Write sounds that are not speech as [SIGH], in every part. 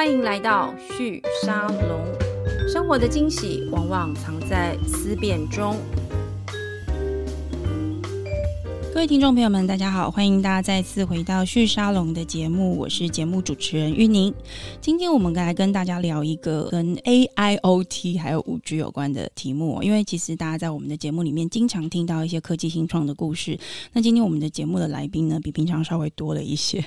欢迎来到旭沙龙。生活的惊喜往往藏在思辨中。各位听众朋友们，大家好，欢迎大家再次回到旭沙龙的节目，我是节目主持人玉宁。今天我们来跟大家聊一个跟 AIoT 还有五 G 有关的题目，因为其实大家在我们的节目里面经常听到一些科技新创的故事。那今天我们的节目的来宾呢，比平常稍微多了一些。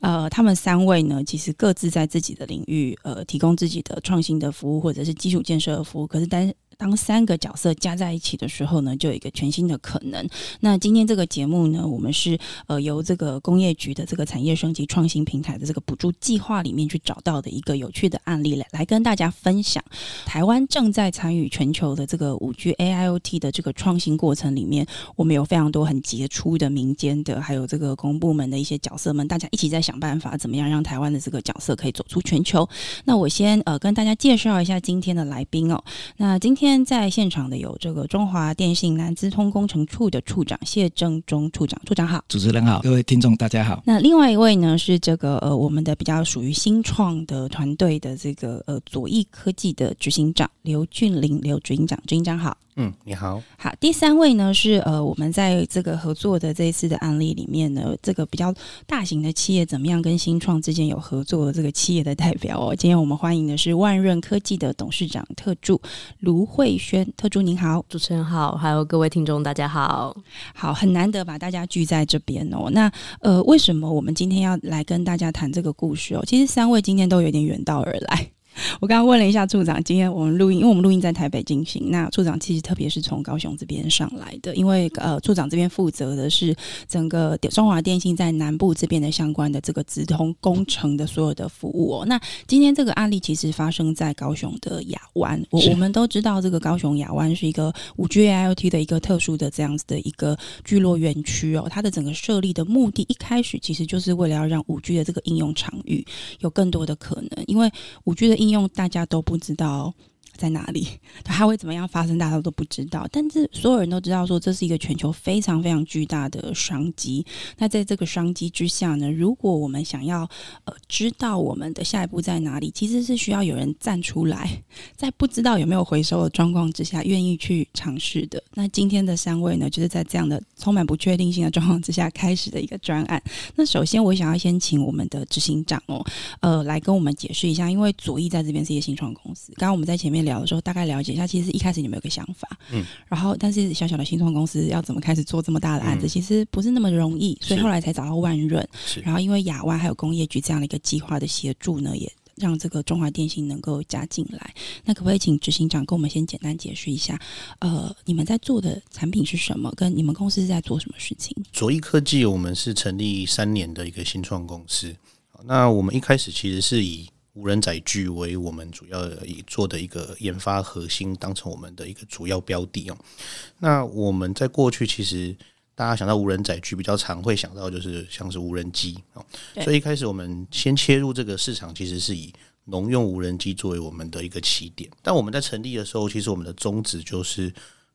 呃，他们三位呢，其实各自在自己的领域，呃，提供自己的创新的服务或者是基础建设的服务。可是，但当三个角色加在一起的时候呢，就有一个全新的可能。那今天这个节目呢，我们是呃由这个工业局的这个产业升级创新平台的这个补助计划里面去找到的一个有趣的案例来来跟大家分享。台湾正在参与全球的这个五 G AIoT 的这个创新过程里面，我们有非常多很杰出的民间的，还有这个公部门的一些角色们，大家一起在想办法，怎么样让台湾的这个角色可以走出全球。那我先呃跟大家介绍一下今天的来宾哦。那今天。今天在现场的有这个中华电信南资通工程处的处长谢正中处长，处长好，主持人好，各位听众大家好。那另外一位呢是这个呃我们的比较属于新创的团队的这个呃左翼科技的执行长刘俊林刘执行长，执行长好。嗯，你好。好，第三位呢是呃，我们在这个合作的这一次的案例里面呢，这个比较大型的企业怎么样跟新创之间有合作的这个企业的代表哦。今天我们欢迎的是万润科技的董事长特助卢慧轩，特助您好，主持人好，还有各位听众大家好。好，很难得把大家聚在这边哦。那呃，为什么我们今天要来跟大家谈这个故事哦？其实三位今天都有点远道而来。[LAUGHS] 我刚刚问了一下处长，今天我们录音，因为我们录音在台北进行。那处长其实特别是从高雄这边上来的，因为呃，处长这边负责的是整个中华电信在南部这边的相关的这个直通工程的所有的服务哦。那今天这个案例其实发生在高雄的亚湾，我我们都知道这个高雄亚湾是一个五 G AIoT 的一个特殊的这样子的一个聚落园区哦。它的整个设立的目的，一开始其实就是为了要让五 G 的这个应用场域有更多的可能，因为五 G 的应应用大家都不知道。在哪里？[LAUGHS] 它会怎么样发生？大家都不知道。但是所有人都知道，说这是一个全球非常非常巨大的商机。那在这个商机之下呢，如果我们想要呃知道我们的下一步在哪里，其实是需要有人站出来，[LAUGHS] 在不知道有没有回收的状况之下，愿意去尝试的。那今天的三位呢，就是在这样的充满不确定性的状况之下开始的一个专案。那首先，我想要先请我们的执行长哦，呃，来跟我们解释一下，因为左翼在这边是一个新创公司。刚刚我们在前面。聊的时候，大概了解一下，其实一开始你们有个想法，嗯，然后但是小小的新创公司要怎么开始做这么大的案子，嗯、其实不是那么容易，所以后来才找到万润，是，然后因为亚湾还有工业局这样的一个计划的协助呢，也让这个中华电信能够加进来。那可不可以请执行长跟我们先简单解释一下，呃，你们在做的产品是什么，跟你们公司是在做什么事情？卓翼科技，我们是成立三年的一个新创公司，那我们一开始其实是以无人载具为我们主要以做的一个研发核心，当成我们的一个主要标的哦。那我们在过去其实大家想到无人载具，比较常会想到就是像是无人机哦。所以一开始我们先切入这个市场，其实是以农用无人机作为我们的一个起点。但我们在成立的时候，其实我们的宗旨就是，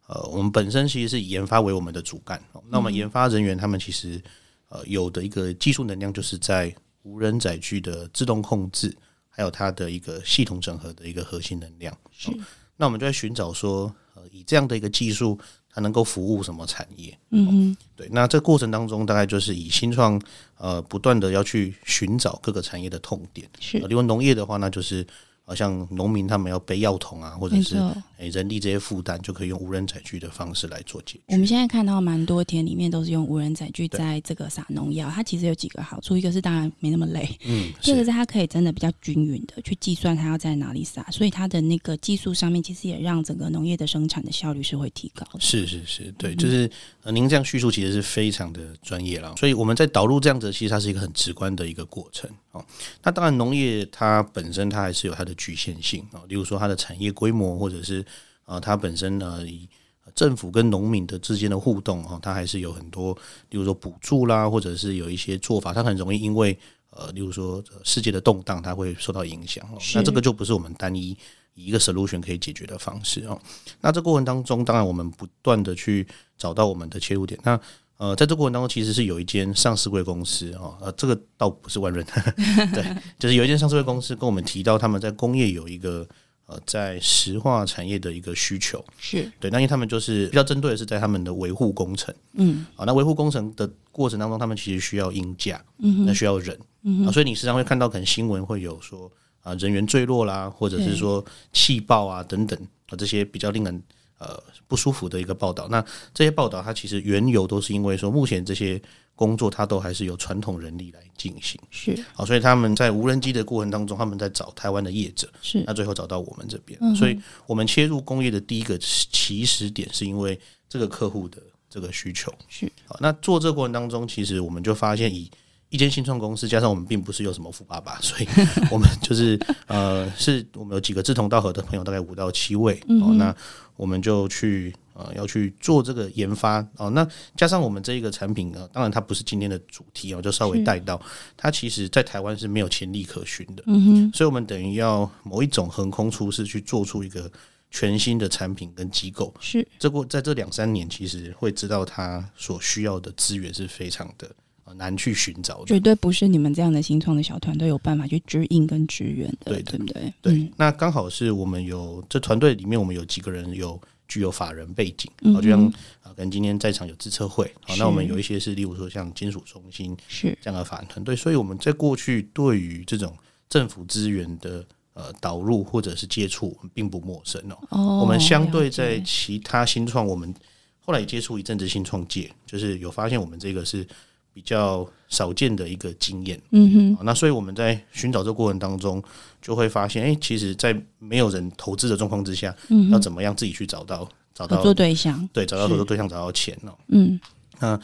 呃，我们本身其实是以研发为我们的主干。那我们研发人员他们其实呃有的一个技术能量，就是在无人载具的自动控制。还有它的一个系统整合的一个核心能量，是。那我们就在寻找说，呃，以这样的一个技术，它能够服务什么产业？嗯哼，对。那这个过程当中，大概就是以新创，呃，不断的要去寻找各个产业的痛点。是。例如农业的话，那就是。好像农民他们要背药桶啊，或者是诶人力这些负担，就可以用无人载具的方式来做解决。我们现在看到蛮多田里面都是用无人载具在这个撒农药，它其实有几个好处，一个是当然没那么累，嗯，[LAUGHS] 第二个是它可以真的比较均匀的去计算它要在哪里撒，所以它的那个技术上面其实也让整个农业的生产的效率是会提高的。是是是，对，就是呃您这样叙述其实是非常的专业了，所以我们在导入这样子，其实它是一个很直观的一个过程。哦，那当然，农业它本身它还是有它的局限性啊，例如说它的产业规模，或者是啊，它本身呢，以政府跟农民的之间的互动啊，它还是有很多，例如说补助啦，或者是有一些做法，它很容易因为呃，例如说世界的动荡，它会受到影响。那这个就不是我们单一以一个 solution 可以解决的方式哦。那这过程当中，当然我们不断的去找到我们的切入点。那呃，在这个过程当中，其实是有一间上市柜公司哦，呃，这个倒不是万润，[LAUGHS] 对，就是有一间上市柜公司跟我们提到他们在工业有一个呃在石化产业的一个需求，是对，那因为他们就是比较针对的是在他们的维护工程，嗯，啊，那维护工程的过程当中，他们其实需要鹰架，嗯那需要人，嗯啊，所以你时常会看到可能新闻会有说啊人员坠落啦，或者是说气爆啊等等啊这些比较令人。呃，不舒服的一个报道。那这些报道，它其实缘由都是因为说，目前这些工作它都还是由传统人力来进行。是，好，所以他们在无人机的过程当中，他们在找台湾的业者。是，那最后找到我们这边。嗯、所以我们切入工业的第一个起始点，是因为这个客户的这个需求。是，好，那做这个过程当中，其实我们就发现以。一间新创公司，加上我们并不是有什么富爸爸，所以我们就是呃，是我们有几个志同道合的朋友，大概五到七位哦。那我们就去呃，要去做这个研发哦。那加上我们这一个产品呢，当然它不是今天的主题哦，就稍微带到它，其实在台湾是没有潜力可循的。嗯哼，所以我们等于要某一种横空出世，去做出一个全新的产品跟机构。是，这过在这两三年，其实会知道它所需要的资源是非常的。难去寻找的，绝对不是你们这样的新创的小团队有办法去支应跟支援的，对，对不对？对，嗯、那刚好是我们有这团队里面，我们有几个人有具有法人背景，好、嗯，就像啊，跟今天在场有资策会，好，那我们有一些是，例如说像金属中心是这样的法人团队，所以我们在过去对于这种政府资源的呃导入或者是接触，并不陌生哦。哦，我们相对在其他新创，我们后来也接触一阵子新创界，就是有发现我们这个是。比较少见的一个经验，嗯哼，那所以我们在寻找这个过程当中，就会发现，哎、欸，其实，在没有人投资的状况之下，嗯，要怎么样自己去找到找到合作对象，对，找到合作对象，找到钱哦，嗯，那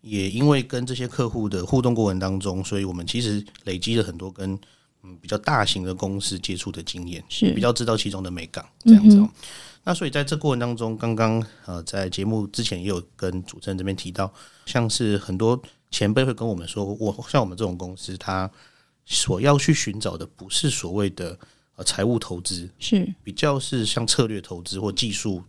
也因为跟这些客户的互动过程当中，所以我们其实累积了很多跟嗯比较大型的公司接触的经验，是。比较知道其中的美感这样子哦。那所以在这过程当中，刚刚呃在节目之前也有跟主持人这边提到，像是很多。前辈会跟我们说，我像我们这种公司，他所要去寻找的不是所谓的呃财务投资，是。比较是像策略投资或技术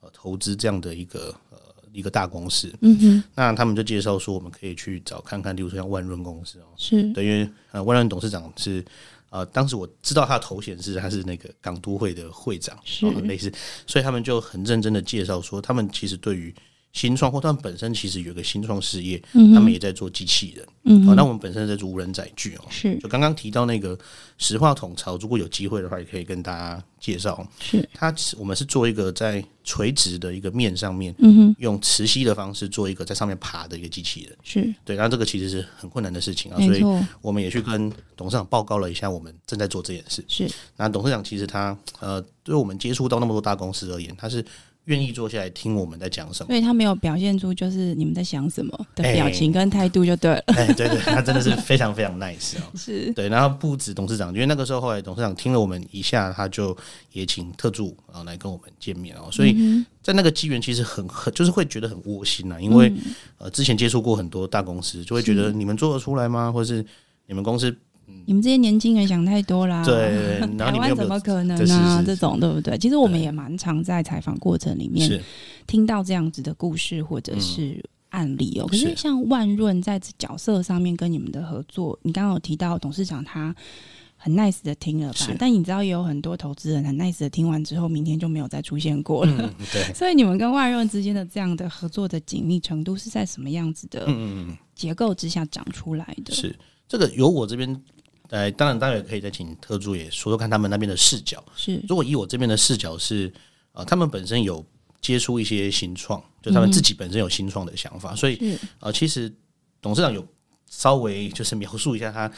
呃投资这样的一个呃一个大公司。嗯哼，那他们就介绍说，我们可以去找看看，例如说像万润公司哦，是。等于呃万润董事长是呃当时我知道他的头衔是他是那个港都会的会长，是。类似，所以他们就很认真的介绍说，他们其实对于。新创或他们本身其实有一个新创事业，嗯、他们也在做机器人。嗯，好那我们本身在做无人载具哦。是，就刚刚提到那个石化统槽，如果有机会的话，也可以跟大家介绍。是，它我们是做一个在垂直的一个面上面，嗯哼，用磁吸的方式做一个在上面爬的一个机器人。是对，然后这个其实是很困难的事情啊，所以我们也去跟董事长报告了一下，我们正在做这件事。是，那董事长其实他呃，对我们接触到那么多大公司而言，他是。愿意坐下来听我们在讲什么，所以他没有表现出就是你们在想什么的表情跟态度就对了。哎、欸欸，对对，他真的是非常非常 nice 哦。[LAUGHS] 是对，然后不止董事长，因为那个时候后来董事长听了我们一下，他就也请特助啊来跟我们见面哦。所以在那个机缘其实很很就是会觉得很窝心呐，因为呃之前接触过很多大公司，就会觉得你们做得出来吗？或是你们公司？你们这些年轻人想太多啦！对，[LAUGHS] 台湾怎么可能呢、啊？这种对不对？其实我们也蛮常在采访过程里面听到这样子的故事或者是案例哦、喔。可是像万润在角色上面跟你们的合作，你刚刚有提到董事长他很 nice 的听了吧？但你知道也有很多投资人很 nice 的听完之后，明天就没有再出现过了。对，[LAUGHS] 所以你们跟万润之间的这样的合作的紧密程度是在什么样子的结构之下长出来的？是这个由我这边。呃，当然，当然也可以再请特助也说说看他们那边的视角。是，如果以我这边的视角是，呃，他们本身有接触一些新创，就他们自己本身有新创的想法，嗯、所以呃，其实董事长有稍微就是描述一下他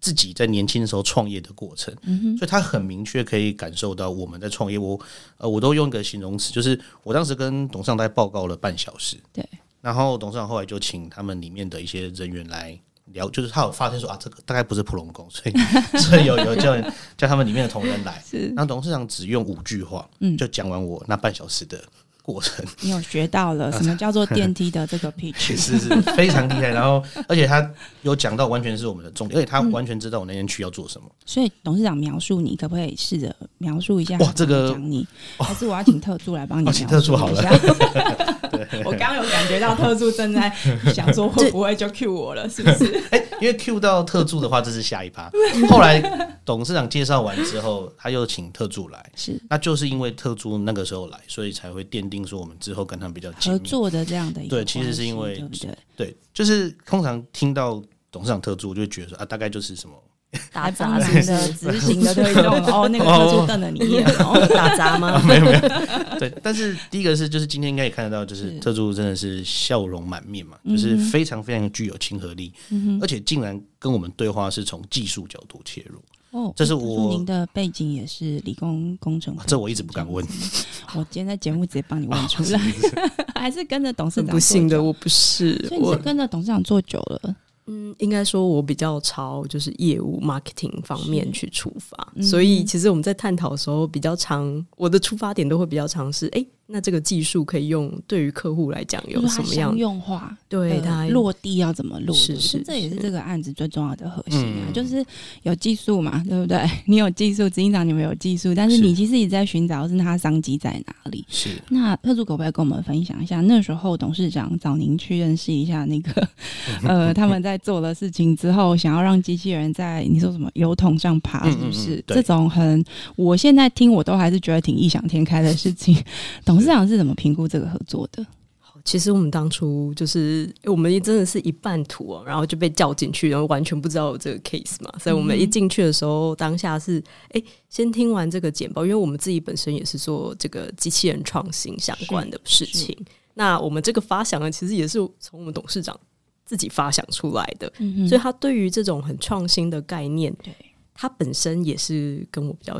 自己在年轻的时候创业的过程，嗯哼，所以他很明确可以感受到我们在创业。我呃，我都用一个形容词，就是我当时跟董事长在报告了半小时，对，然后董事长后来就请他们里面的一些人员来。聊就是他有发现说啊，这个大概不是普龙工，所以所以有有叫叫他们里面的同仁来。是，然后董事长只用五句话，嗯，就讲完我那半小时的过程。你有学到了什么叫做电梯的这个 [LAUGHS] pitch？是是非常厉害。然后，而且他有讲到完全是我们的重点，而且他完全知道我那天去要做什么。嗯、所以董事长描述你，可不可以试着描述一下？哇，这个讲你，还是我要请特助来帮你？请特助好了。[LAUGHS] 我刚有感觉到特助正在想说会不会就 Q 我了，是不是？[LAUGHS] 哎、欸，因为 Q 到特助的话，这是下一趴。后来董事长介绍完之后，他又请特助来，是，那就是因为特助那个时候来，所以才会奠定说我们之后跟他们比较合作的这样的一个。对，其实是因为对对？对，就是通常听到董事长特助，就会觉得说啊，大概就是什么。打杂 [LAUGHS] 的执行的推动 [LAUGHS] 哦，那个特助瞪了你一眼哦，打杂吗？[LAUGHS] 没有没有，对。但是第一个是，就是今天应该也看得到，就是特助真的是笑容满面嘛，就是非常非常具有亲和力，而且竟然跟我们对话是从技术角度切入哦。这是我您的背景也是理工工程，这我一直不敢问。[LAUGHS] 我今天在节目直接帮你问出来，[LAUGHS] 还是跟着董事长？不信的，我不是，所以你是跟着董事长做久了。嗯，应该说，我比较朝就是业务 marketing 方面去出发，所以其实我们在探讨的时候，比较常我的出发点都会比较尝试，哎。那这个技术可以用，对于客户来讲有什么样用化？对它落地要怎么落？是是，这也是这个案子最重要的核心啊，就是有技术嘛，对不对？[LAUGHS] 你有技术，执行长你们有技术，但是你其实也在寻找是它商机在哪里？是。那特助可不可以跟我们分享一下，那时候董事长找您去认识一下那个 [LAUGHS] 呃他们在做的事情之后，想要让机器人在你说什么油桶上爬，是不是？这种很，我现在听我都还是觉得挺异想天开的事情。[LAUGHS] 董事长是怎么评估这个合作的？好，其实我们当初就是，我们真的是一半途哦，然后就被叫进去，然后完全不知道有这个 case 嘛。所以我们一进去的时候，当下是哎，先听完这个简报，因为我们自己本身也是做这个机器人创新相关的事情。那我们这个发想呢，其实也是从我们董事长自己发想出来的，嗯、所以他对于这种很创新的概念，对。他本身也是跟我比较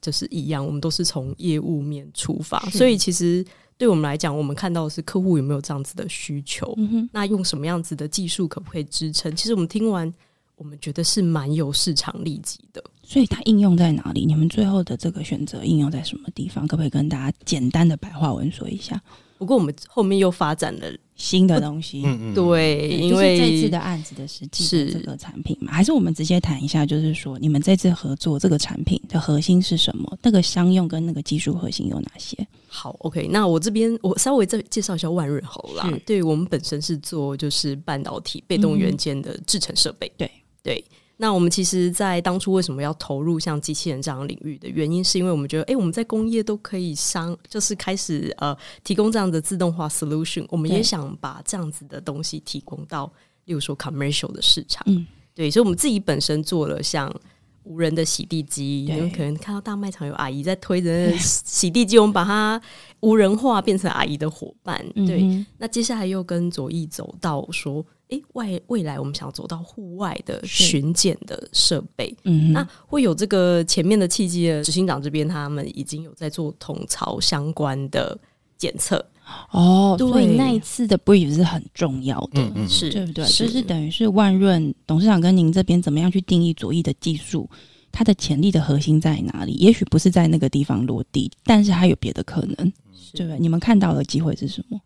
就是一样，我们都是从业务面出发，所以其实对我们来讲，我们看到的是客户有没有这样子的需求，嗯、那用什么样子的技术可不可以支撑？其实我们听完，我们觉得是蛮有市场利基的。所以它应用在哪里？你们最后的这个选择应用在什么地方？可不可以跟大家简单的白话文说一下？不过我们后面又发展了新的东西，嗯嗯，对，因为这次的案子的实际是这个产品嘛，还是我们直接谈一下，就是说你们这次合作这个产品的核心是什么？那个商用跟那个技术核心有哪些？好，OK，那我这边我稍微再介绍一下万润猴啦。对，我们本身是做就是半导体被动元件的制成设备，对对。那我们其实，在当初为什么要投入像机器人这样领域的原因，是因为我们觉得，哎，我们在工业都可以商，就是开始呃提供这样的自动化 solution，我们也想把这样子的东西提供到，例如说 commercial 的市场，嗯，对，所以我们自己本身做了像无人的洗地机，你们可能看到大卖场有阿姨在推着 [LAUGHS] 洗地机，我们把它无人化，变成阿姨的伙伴，对。嗯、那接下来又跟左翼走到说。诶，外未来我们想要走到户外的巡检的设备，嗯，那会有这个前面的契机的执行长这边，他们已经有在做桶槽相关的检测哦，所以那一次的 brief 是很重要的，嗯嗯，是对不对？就是等于是万润董事长跟您这边怎么样去定义左翼的技术，它的潜力的核心在哪里？也许不是在那个地方落地，但是它有别的可能，对不对？你们看到的机会是什么？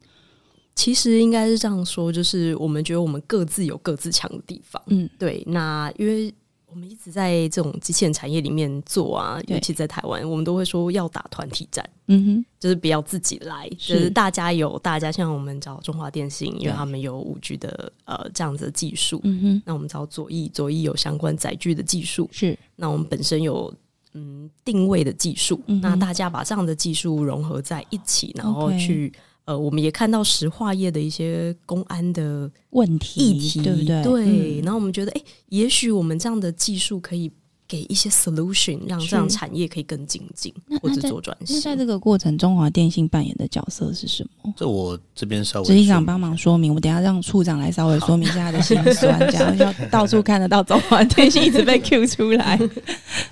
其实应该是这样说，就是我们觉得我们各自有各自强的地方。嗯，对。那因为我们一直在这种机器人产业里面做啊，尤其在台湾，我们都会说要打团体战。嗯哼，就是不要自己来，就是大家有大家，像我们找中华电信，因为他们有五 G 的呃这样子的技术。嗯哼，那我们找左翼，左翼有相关载具的技术。是，那我们本身有嗯定位的技术。嗯，那大家把这样的技术融合在一起，然后去。呃，我们也看到石化业的一些公安的问题议题，对不对？对，然后我们觉得，哎，也许我们这样的技术可以。给一些 solution，让这样产业可以更精进，或者做转型。那在这个过程，中华电信扮演的角色是什么？这我这边稍微执行长帮忙说明，我等下让处长来稍微说明一下他的心酸，[LAUGHS] 这样要到处看得到中华电信一直被 [LAUGHS] Q 出来。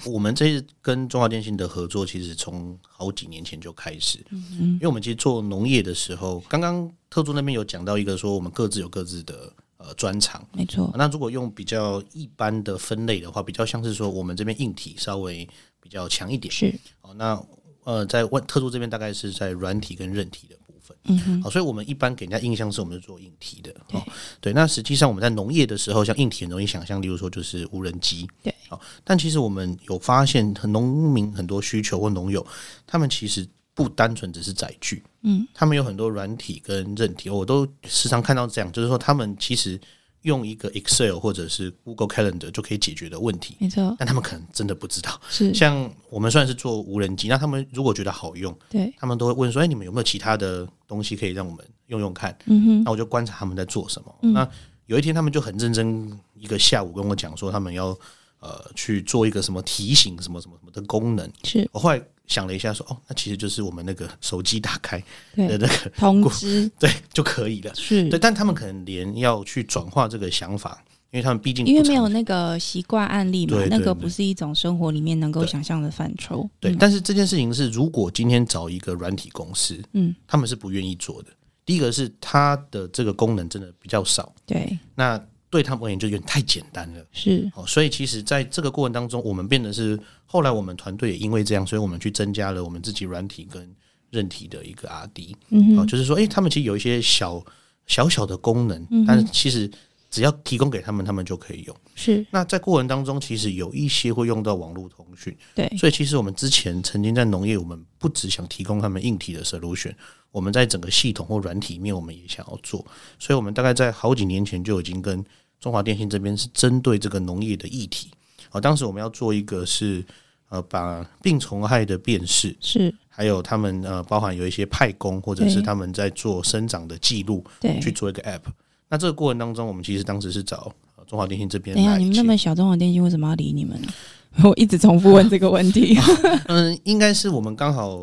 我们这次跟中华电信的合作，其实从好几年前就开始，嗯，因为我们其实做农业的时候，刚刚特助那边有讲到一个说，我们各自有各自的。呃，专长没错。那如果用比较一般的分类的话，比较像是说我们这边硬体稍微比较强一点。是。哦，那呃，在万特助这边大概是在软体跟韧体的部分。嗯哼，好，所以我们一般给人家印象是我们是做硬体的。哦，对。那实际上我们在农业的时候，像硬体很容易想象，例如说就是无人机。对，好，但其实我们有发现，很农民很多需求或农友，他们其实不单纯只是载具，嗯，他们有很多软体跟韧体，我都时常看到这样，就是说他们其实。用一个 Excel 或者是 Google Calendar 就可以解决的问题，没错。但他们可能真的不知道。是像我们虽然是做无人机，那他们如果觉得好用，对，他们都会问说：“哎，你们有没有其他的东西可以让我们用用看？”嗯哼。那我就观察他们在做什么。嗯、那有一天，他们就很认真，一个下午跟我讲说，他们要呃去做一个什么提醒什么什么什么的功能。是我后来。想了一下，说：“哦，那其实就是我们那个手机打开的那个通知，对就可以了。是对，但他们可能连要去转化这个想法，因为他们毕竟因为没有那个习惯案例嘛，那个不是一种生活里面能够想象的范畴。对，对，但是这件事情是，如果今天找一个软体公司，嗯，他们是不愿意做的。第一个是它的这个功能真的比较少，对，那。对他们而言就有点太简单了，是。哦，所以其实在这个过程当中，我们变得是后来我们团队也因为这样，所以我们去增加了我们自己软体跟韧体的一个 R&D，嗯哼，哦，就是说，诶，他们其实有一些小小小的功能，嗯，但是其实只要提供给他们，他们就可以用。是。那在过程当中，其实有一些会用到网络通讯，对，所以其实我们之前曾经在农业，我们不只想提供他们硬体的 solution，我们在整个系统或软体面，我们也想要做，所以我们大概在好几年前就已经跟。中华电信这边是针对这个农业的议题，啊，当时我们要做一个是呃，把病虫害的辨识是，还有他们呃，包含有一些派工或者是他们在做生长的记录，对，去做一个 app。那这个过程当中，我们其实当时是找中华电信这边。等一下，你们那么小，中华电信为什么要理你们呢？[LAUGHS] 我一直重复问这个问题。[LAUGHS] 嗯，应该是我们刚好，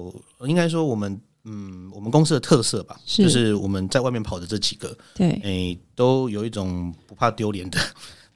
应该说我们。嗯，我们公司的特色吧，是就是我们在外面跑的这几个，对，诶、欸，都有一种不怕丢脸的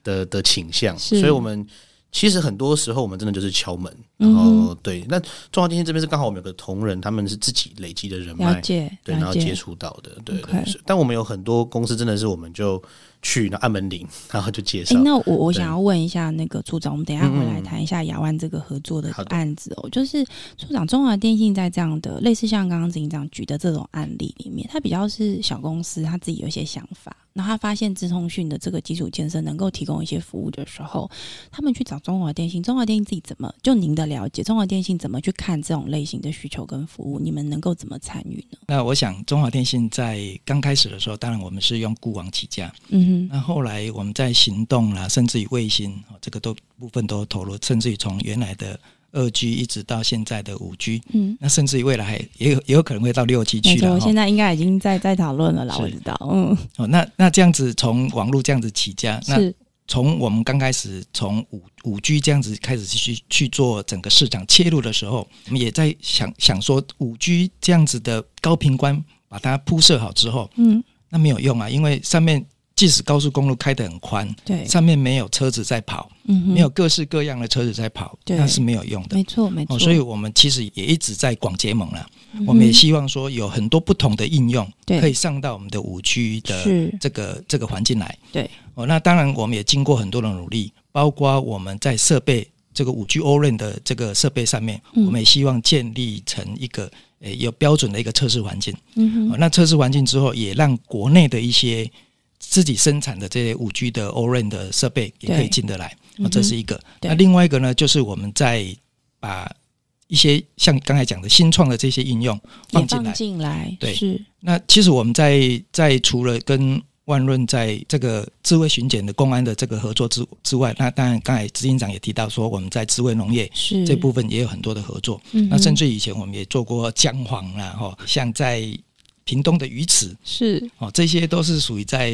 的的倾向，所以我们其实很多时候我们真的就是敲门，然后、嗯、对，那中华电信这边是刚好我们有个同仁，他们是自己累积的人脉，对，然后接触到的，对，但我们有很多公司真的是我们就。去那按门铃，[LAUGHS] 然后就介绍。那我我想要问一下那个处长，我们等一下回来谈一下亚湾这个合作的案子哦。就是处长，中华电信在这样的类似像刚刚执行长举的这种案例里面，它比较是小公司，他自己有一些想法，然后他发现资通讯的这个基础建设能够提供一些服务的时候，他们去找中华电信。中华电信自己怎么就您的了解，中华电信怎么去看这种类型的需求跟服务？你们能够怎么参与呢？那我想，中华电信在刚开始的时候，当然我们是用固网起家，嗯哼。那后来我们在行动啦，甚至于卫星，这个都部分都投入，甚至于从原来的二 G 一直到现在的五 G，嗯，那甚至于未来还也有也有可能会到六 G 去了。现在应该已经在在讨论了啦，我知道，嗯，哦，那那这样子从网络这样子起家，那从我们刚开始从五五 G 这样子开始去去做整个市场切入的时候，我们也在想想说五 G 这样子的高频宽把它铺设好之后，嗯，那没有用啊，因为上面。即使高速公路开得很宽，对，上面没有车子在跑，嗯，没有各式各样的车子在跑，那是没有用的。没错，没错。所以我们其实也一直在广结盟了，嗯。我们也希望说有很多不同的应用，可以上到我们的五 G 的这个这个环境来。对，哦，那当然我们也经过很多的努力，包括我们在设备这个五 G O-RAN 的这个设备上面，嗯，我们也希望建立成一个呃有标准的一个测试环境。嗯哼，那测试环境之后，也让国内的一些自己生产的这些五 G 的 O-RAN 的设备也可以进得来，这是一个。那另外一个呢，就是我们在把一些像刚才讲的新创的这些应用放进来。进来，对，是。那其实我们在在除了跟万润在这个智慧巡检的公安的这个合作之之外，那当然刚才执行长也提到说，我们在智慧农业是这部分也有很多的合作。那甚至以前我们也做过姜黄啦，哈，像在。屏东的鱼池是哦，这些都是属于在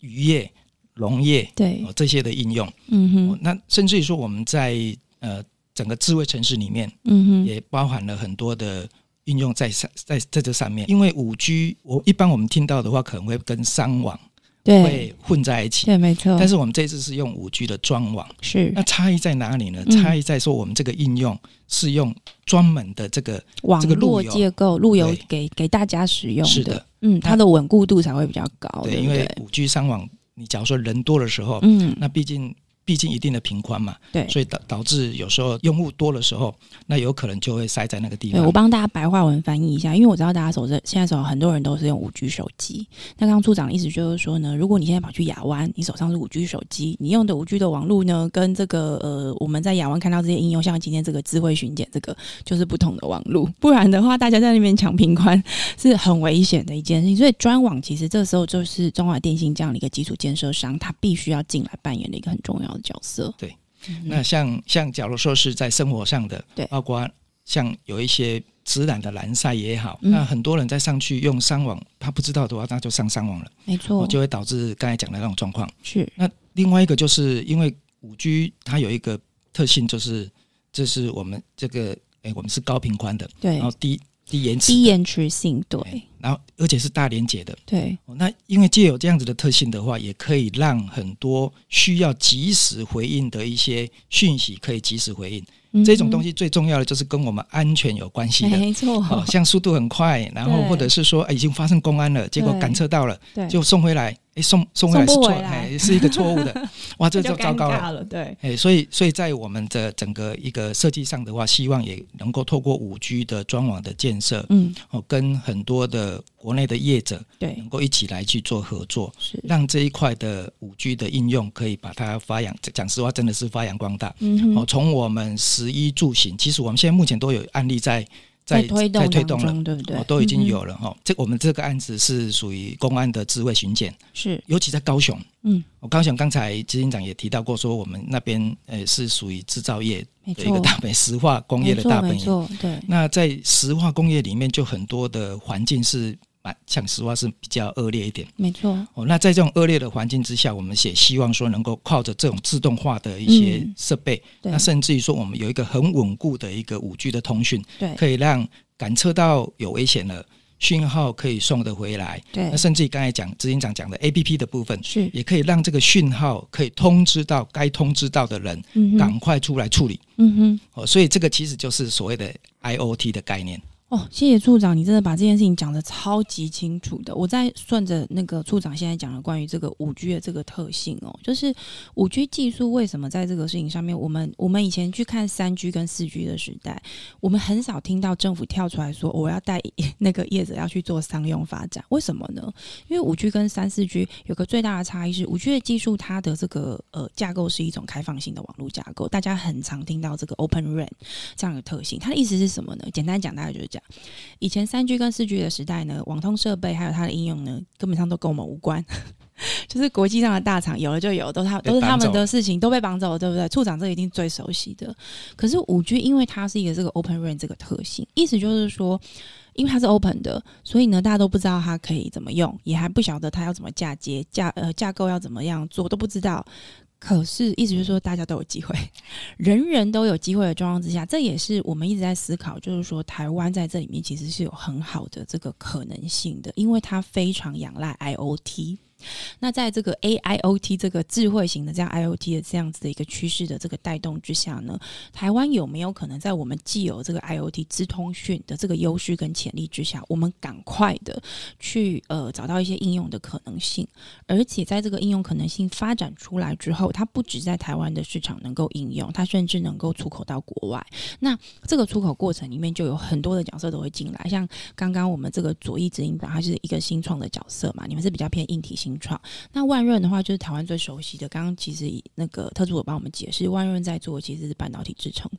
渔业、农业对哦这些的应用。嗯哼，哦、那甚至于说我们在呃整个智慧城市里面，嗯哼，也包含了很多的应用在上在在这上面。因为五 G，我一般我们听到的话可能会跟商网。对，会混在一起。对，没错。但是我们这次是用五 G 的专网，是。那差异在哪里呢？差异在说我们这个应用是用专门的这个网络结构，路由给给大家使用的。是的，嗯，它的稳固度才会比较高。对，因为五 G 商网，你假如说人多的时候，嗯，那毕竟毕竟一定的频宽嘛，对，所以导导致有时候用户多的时候，那有可能就会塞在那个地方。对，我帮大家白话文翻译一下，因为我知道大家手这现在手很多人都是用五 G 手机。那刚刚处长的意思就是说呢，如果你现在跑去亚湾，你手上是五 G 手机，你用的五 G 的网络呢，跟这个呃我们在亚湾看到这些应用，像今天这个智慧巡检，这个就是不同的网络。不然的话，大家在那边抢频宽是很危险的一件事情。所以专网其实这时候就是中华电信这样的一个基础建设商，他必须要进来扮演的一个很重要的角色。对。那像像假如说是在生活上的，对，包括像有一些直缆的蓝晒也好，嗯，那很多人在上去用商网，他不知道的话，那就上商网了，没错，就会导致刚才讲的那种状况。是。那另外一个就是因为五 G 它有一个特性，就是这是我们这个哎，我们是高频宽的，对，然后低。低延迟、低延迟性，对，然后而且是大连结的，对。那因为借有这样子的特性的话，也可以让很多需要及时回应的一些讯息可以及时回应。嗯、这种东西最重要的就是跟我们安全有关系的，没错。哦，像速度很快，然后或者是说已经发生公安了，结果感测到了，就送回来。哎，送送回来是错，哎，是一个错误的，[LAUGHS] 哇，这就糟糕了，了对，哎，所以，所以在我们的整个一个设计上的话，希望也能够透过五 G 的专网的建设，嗯，哦，跟很多的国内的业者，对，能够一起来去做合作，是。让这一块的五 G 的应用可以把它发扬，讲实话，真的是发扬光大，嗯，哦，从我们食衣住行，其实我们现在目前都有案例在。在，在推动，在推动了，对不对？都已经有了哈。这、嗯、我们这个案子是属于公安的智慧巡检，是尤其在高雄。嗯，我高雄刚才执行长也提到过，说我们那边呃是属于制造业的一个大本营，石化工业的大本营。对。那在石化工业里面，就很多的环境是。像实话是比较恶劣一点，没错。哦，那在这种恶劣的环境之下，我们也希望说能够靠着这种自动化的一些设备，嗯、那甚至于说我们有一个很稳固的一个五 G 的通讯，对，可以让感测到有危险了，讯号可以送得回来。对，那甚至于刚才讲执行长讲的 APP 的部分，是也可以让这个讯号可以通知到该通知到的人，嗯，赶快出来处理。嗯哼，哦，所以这个其实就是所谓的 IOT 的概念。哦，谢谢处长，你真的把这件事情讲得超级清楚的。我在顺着那个处长现在讲的关于这个五 G 的这个特性哦，就是五 G 技术为什么在这个事情上面，我们我们以前去看三 G 跟四 G 的时代，我们很少听到政府跳出来说我要带 [LAUGHS] 那个业者要去做商用发展，为什么呢？因为五 G 跟三四 G 有个最大的差异是，五 G 的技术它的这个呃架构是一种开放性的网络架构，大家很常听到这个 Open RAN 这样的特性，它的意思是什么呢？简单讲，大家就是。以前三 G 跟四 G 的时代呢，网通设备还有它的应用呢，根本上都跟我们无关，[LAUGHS] 就是国际上的大厂有了就有，都他都是他们的事情，都被绑走了，对不对？处长这一定最熟悉的。可是五 G 因为它是一个这个 Open RAN 这个特性，意思就是说，因为它是 Open 的，所以呢，大家都不知道它可以怎么用，也还不晓得它要怎么嫁接架呃架构要怎么样做都不知道。可是，意思就是说，大家都有机会，[LAUGHS] 人人都有机会的状况之下，这也是我们一直在思考，就是说，台湾在这里面其实是有很好的这个可能性的，因为它非常仰赖 IoT。那在这个 AIoT 这个智慧型的这样 IoT 的这样子的一个趋势的这个带动之下呢，台湾有没有可能在我们既有这个 IoT 资通讯的这个优势跟潜力之下，我们赶快的去呃找到一些应用的可能性，而且在这个应用可能性发展出来之后，它不止在台湾的市场能够应用，它甚至能够出口到国外。那这个出口过程里面就有很多的角色都会进来，像刚刚我们这个左翼执行长，它是一个新创的角色嘛，你们是比较偏硬体型。创那万润的话，就是台湾最熟悉的。刚刚其实以那个特助有帮我们解释，万润在做其实是半导体制成。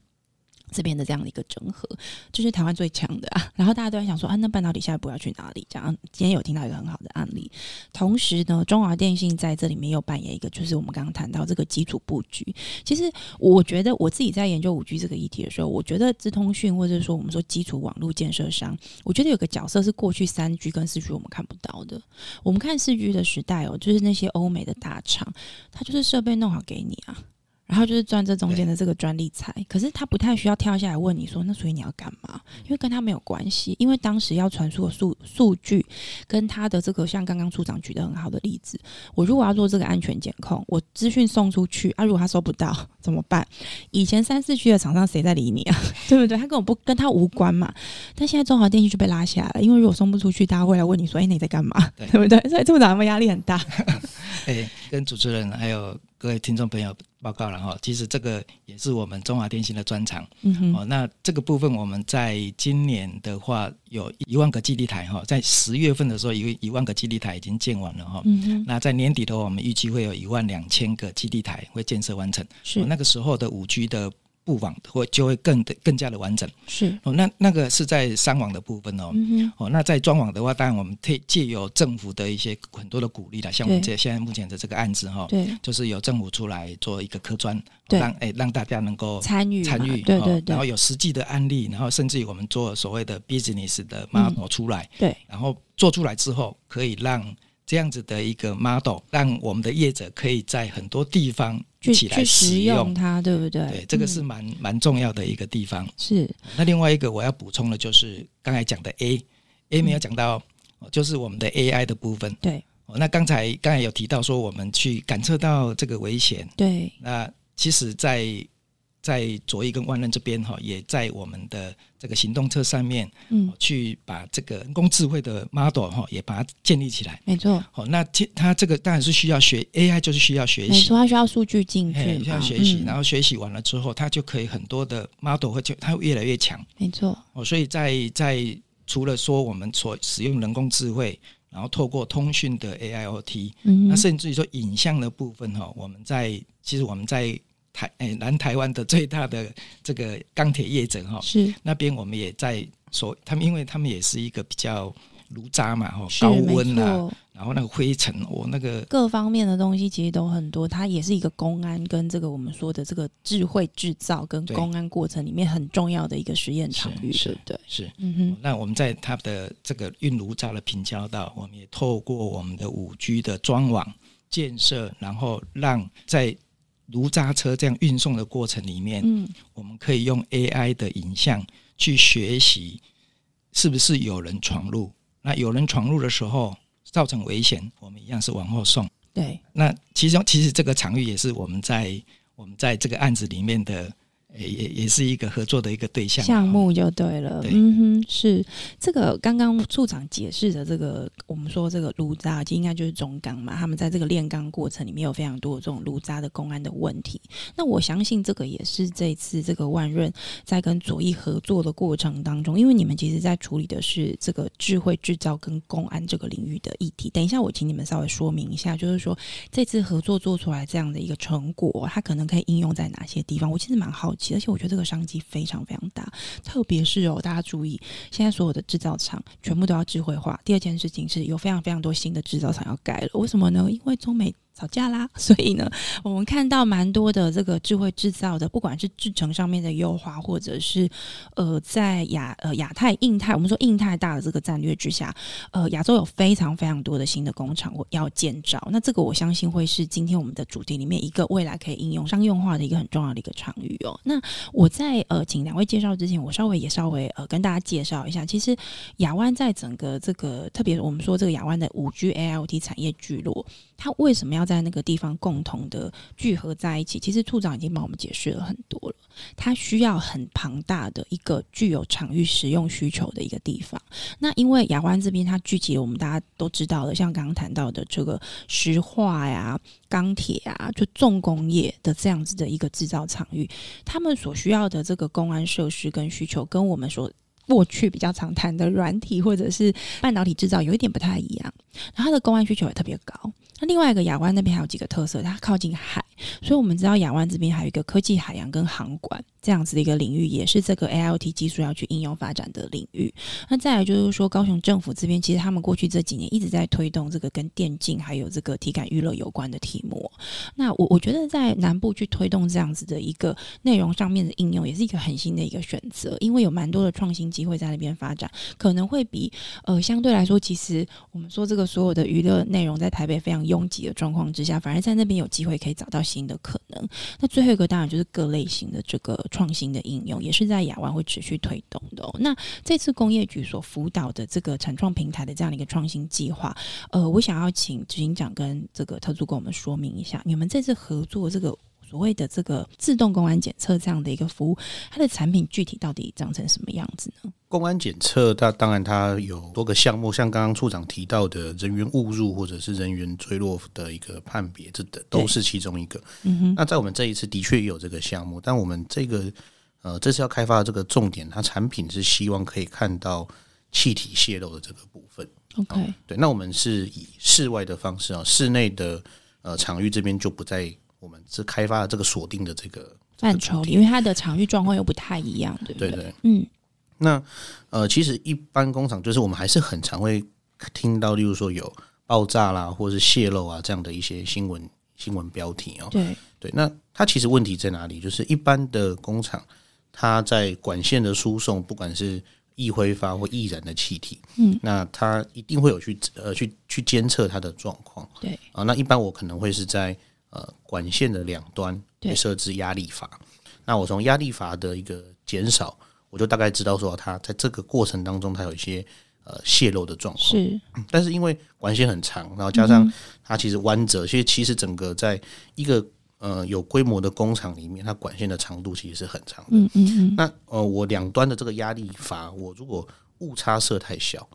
这边的这样的一个整合，就是台湾最强的啊。然后大家都在想说啊，那半导体下一步要去哪里？这样今天有听到一个很好的案例。同时呢，中华电信在这里面又扮演一个，就是我们刚刚谈到这个基础布局。其实我觉得我自己在研究五 G 这个议题的时候，我觉得资通讯或者说我们说基础网络建设商，我觉得有个角色是过去三 G 跟四 G 我们看不到的。我们看四 G 的时代哦，就是那些欧美的大厂，它就是设备弄好给你啊。然后就是赚这中间的这个专利财，可是他不太需要跳下来问你说，那所以你要干嘛？因为跟他没有关系，因为当时要传输的数数据跟他的这个，像刚刚处长举的很好的例子，我如果要做这个安全监控，我资讯送出去啊，如果他收不到怎么办？以前三四区的厂商谁在理你啊？[LAUGHS] 对不对？他跟我不跟他无关嘛。但现在中华电信就被拉下来了，因为如果送不出去，大家会来问你说，哎，你在干嘛？对，不对？所以处长有没有压力很大？[LAUGHS] 哎，跟主持人还有各位听众朋友报告了哈，其实这个也是我们中华电信的专长。嗯哼，哦，那这个部分我们在今年的话有一万个基地台哈，在十月份的时候，有一万个基地台已经建完了哈。嗯哼，那在年底的话，我们预计会有一万两千个基地台会建设完成。是，那个时候的五 G 的。布网会就会更的更加的完整，是。哦。那那个是在商网的部分哦，嗯、哼。哦。那在装网的话，当然我们可以借由政府的一些很多的鼓励啦，像我们这现在目前的这个案子哈，对，就是由政府出来做一个科专，对。让哎让大家能够参与参与，对对对，然后有实际的案例，然后甚至于我们做所谓的 business 的 model 出来，嗯、对，然后做出来之后可以让。这样子的一个 model，让我们的业者可以在很多地方一起来使用它，对不对？对，这个是蛮、嗯、蛮重要的一个地方。是。那另外一个我要补充的，就是刚才讲的 A，A 没有讲到，就是我们的 AI 的部分。对。那刚才刚才有提到说，我们去感测到这个危险。对。那其实，在在卓翼跟万润这边哈，也在我们的这个行动车上面，嗯，去把这个人工智慧的 model 哈，也把它建立起来。没错，好，那它这个当然是需要学 AI，就是需要学习，没错，它需要数据进去，需要学习，然后学习完了之后，它就可以很多的 model 会就它会越来越强。没错，哦，所以在在除了说我们所使用人工智慧，然后透过通讯的 AIoT，嗯，那甚至于说影像的部分哈，我们在其实我们在。台诶，南台湾的最大的这个钢铁业者哈，是。那边我们也在说，他们因为他们也是一个比较炉渣嘛哈，高温啊，然后那个灰尘，我那个各方面的东西其实都很多，它也是一个公安跟这个我们说的这个智慧制造跟公安过程里面很重要的一个实验场域，是对，是嗯哼。那我们在它的这个运炉渣的平交道，我们也透过我们的五 G 的装网建设，然后让在炉渣车这样运送的过程里面，嗯，我们可以用 AI 的影像去学习，是不是有人闯入？那有人闯入的时候造成危险，我们一样是往后送。对，那其中其实这个场域也是我们在我们在这个案子里面的。也也也是一个合作的一个对象项目就对了，对嗯哼，是这个刚刚处长解释的这个，我们说这个炉渣，就应该就是中钢嘛，他们在这个炼钢过程里面有非常多的这种炉渣的公安的问题。那我相信这个也是这次这个万润在跟左翼合作的过程当中，因为你们其实在处理的是这个智慧制造跟公安这个领域的议题。等一下我请你们稍微说明一下，就是说这次合作做出来这样的一个成果，它可能可以应用在哪些地方？我其实蛮好奇。而且我觉得这个商机非常非常大，特别是哦，大家注意，现在所有的制造厂全部都要智慧化。第二件事情是有非常非常多新的制造厂要盖了，为什么呢？因为中美。吵架啦，[LAUGHS] 所以呢，我们看到蛮多的这个智慧制造的，不管是制程上面的优化，或者是呃，在亚呃亚太、印太，我们说印太大的这个战略之下，呃，亚洲有非常非常多的新的工厂我要建造。那这个我相信会是今天我们的主题里面一个未来可以应用商用化的一个很重要的一个场域哦。那我在呃请两位介绍之前，我稍微也稍微呃跟大家介绍一下，其实亚湾在整个这个特别我们说这个亚湾的五 G AIoT 产业聚落，它为什么要在那个地方共同的聚合在一起，其实处长已经帮我们解释了很多了。它需要很庞大的一个具有场域使用需求的一个地方。那因为亚湾这边它聚集了我们大家都知道的，像刚刚谈到的这个石化呀、钢铁啊，就重工业的这样子的一个制造场域，他们所需要的这个公安设施跟需求，跟我们所。过去比较常谈的软体或者是半导体制造有一点不太一样，然后它的公安需求也特别高。那另外一个亚湾那边还有几个特色，它靠近海，所以我们知道亚湾这边还有一个科技海洋跟航管。这样子的一个领域，也是这个 A I T 技术要去应用发展的领域。那再来就是说，高雄政府这边其实他们过去这几年一直在推动这个跟电竞还有这个体感娱乐有关的题目。那我我觉得在南部去推动这样子的一个内容上面的应用，也是一个很新的一个选择，因为有蛮多的创新机会在那边发展，可能会比呃相对来说，其实我们说这个所有的娱乐内容在台北非常拥挤的状况之下，反而在那边有机会可以找到新的可能。那最后一个当然就是各类型的这个。创新的应用也是在亚湾会持续推动的。那这次工业局所辅导的这个产创平台的这样的一个创新计划，呃，我想要请执行长跟这个特助跟我们说明一下，你们这次合作这个所谓的这个自动公安检测这样的一个服务，它的产品具体到底长成什么样子呢？公安检测，它当然它有多个项目，像刚刚处长提到的人员误入或者是人员坠落的一个判别，这的都是其中一个。嗯哼。那在我们这一次的确也有这个项目，但我们这个呃这次要开发的这个重点，它产品是希望可以看到气体泄漏的这个部分。OK，哦，对，那我们是以室外的方式啊，室内的呃场域这边就不在我们是开发了这个锁定的这个范畴里，因为它的场域状况又不太一样，对不对？对对，嗯。那呃，其实一般工厂就是我们还是很常会听到，例如说有爆炸啦，或者是泄漏啊这样的一些新闻新闻标题哦。对对，那它其实问题在哪里？就是一般的工厂，它在管线的输送，不管是易挥发或易燃的气体，嗯，那它一定会有去呃去去监测它的状况。对啊，那一般我可能会是在呃管线的两端去设置压力阀。那我从压力阀的一个减少。我就大概知道说，它在这个过程当中，它有一些呃泄漏的状况。是，但是因为管线很长，然后加上它其实弯折，所以其实整个在一个呃有规模的工厂里面，它管线的长度其实是很长的。嗯嗯嗯。那呃，我两端的这个压力阀，我如果误差设太小。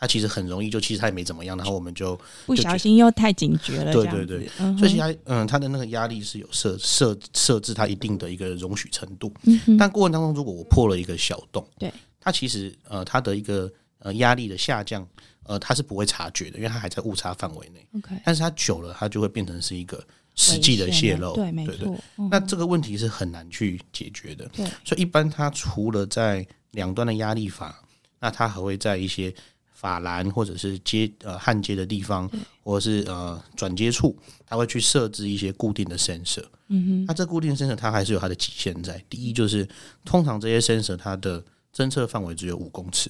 它其实很容易，就其实它也没怎么样，然后我们就不小心又太警觉了，对对对，嗯、所以其实嗯，它的那个压力是有设设设置它一定的一个容许程度，嗯、但过程当中如果我破了一个小洞，对，它其实呃它的一个呃压力的下降，呃它是不会察觉的，因为它还在误差范围内，OK，但是它久了它就会变成是一个实际的泄漏，对，没错，嗯、那这个问题是很难去解决的，对，所以一般它除了在两端的压力阀，那它还会在一些法兰或者是接呃焊接的地方，或者是呃转接处，它会去设置一些固定的 sensor。嗯哼，那这固定 sensor 它还是有它的极限在。第一就是通常这些 sensor 它的侦测范围只有五公尺.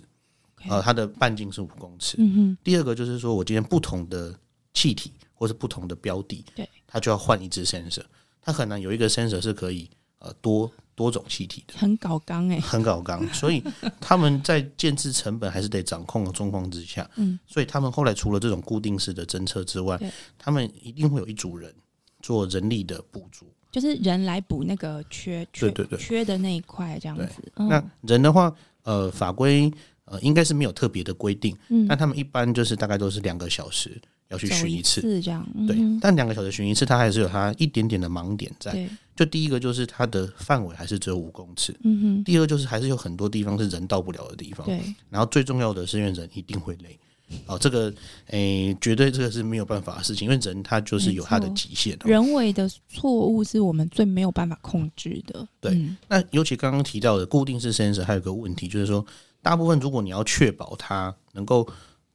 呃，它的半径是五公尺。嗯哼，第二个就是说我今天不同的气体或是不同的标的，对，它就要换一支 sensor，它很难有一个 sensor 是可以呃多。多种气体的，很搞刚哎，很搞刚，[LAUGHS] 所以他们在建制成本还是得掌控的状况之下，嗯，所以他们后来除了这种固定式的侦测之外，他们一定会有一组人做人力的补足，就是人来补那个缺，缺对缺的那一块这样子。嗯、那人的话，呃，法规呃应该是没有特别的规定，嗯，但他们一般就是大概都是两个小时。要去巡一次，这样、嗯、对，但两个小时巡一次，它还是有它一点点的盲点在。对就第一个就是它的范围还是只有五公尺，嗯哼。第二就是还是有很多地方是人到不了的地方，对。然后最重要的是，因为人一定会累，哦，这个诶、欸，绝对这个是没有办法的事情，因为人他就是有他的极限。人为的错误是我们最没有办法控制的。对，嗯、那尤其刚刚提到的固定式 sensor，还有个问题就是说，大部分如果你要确保它能够。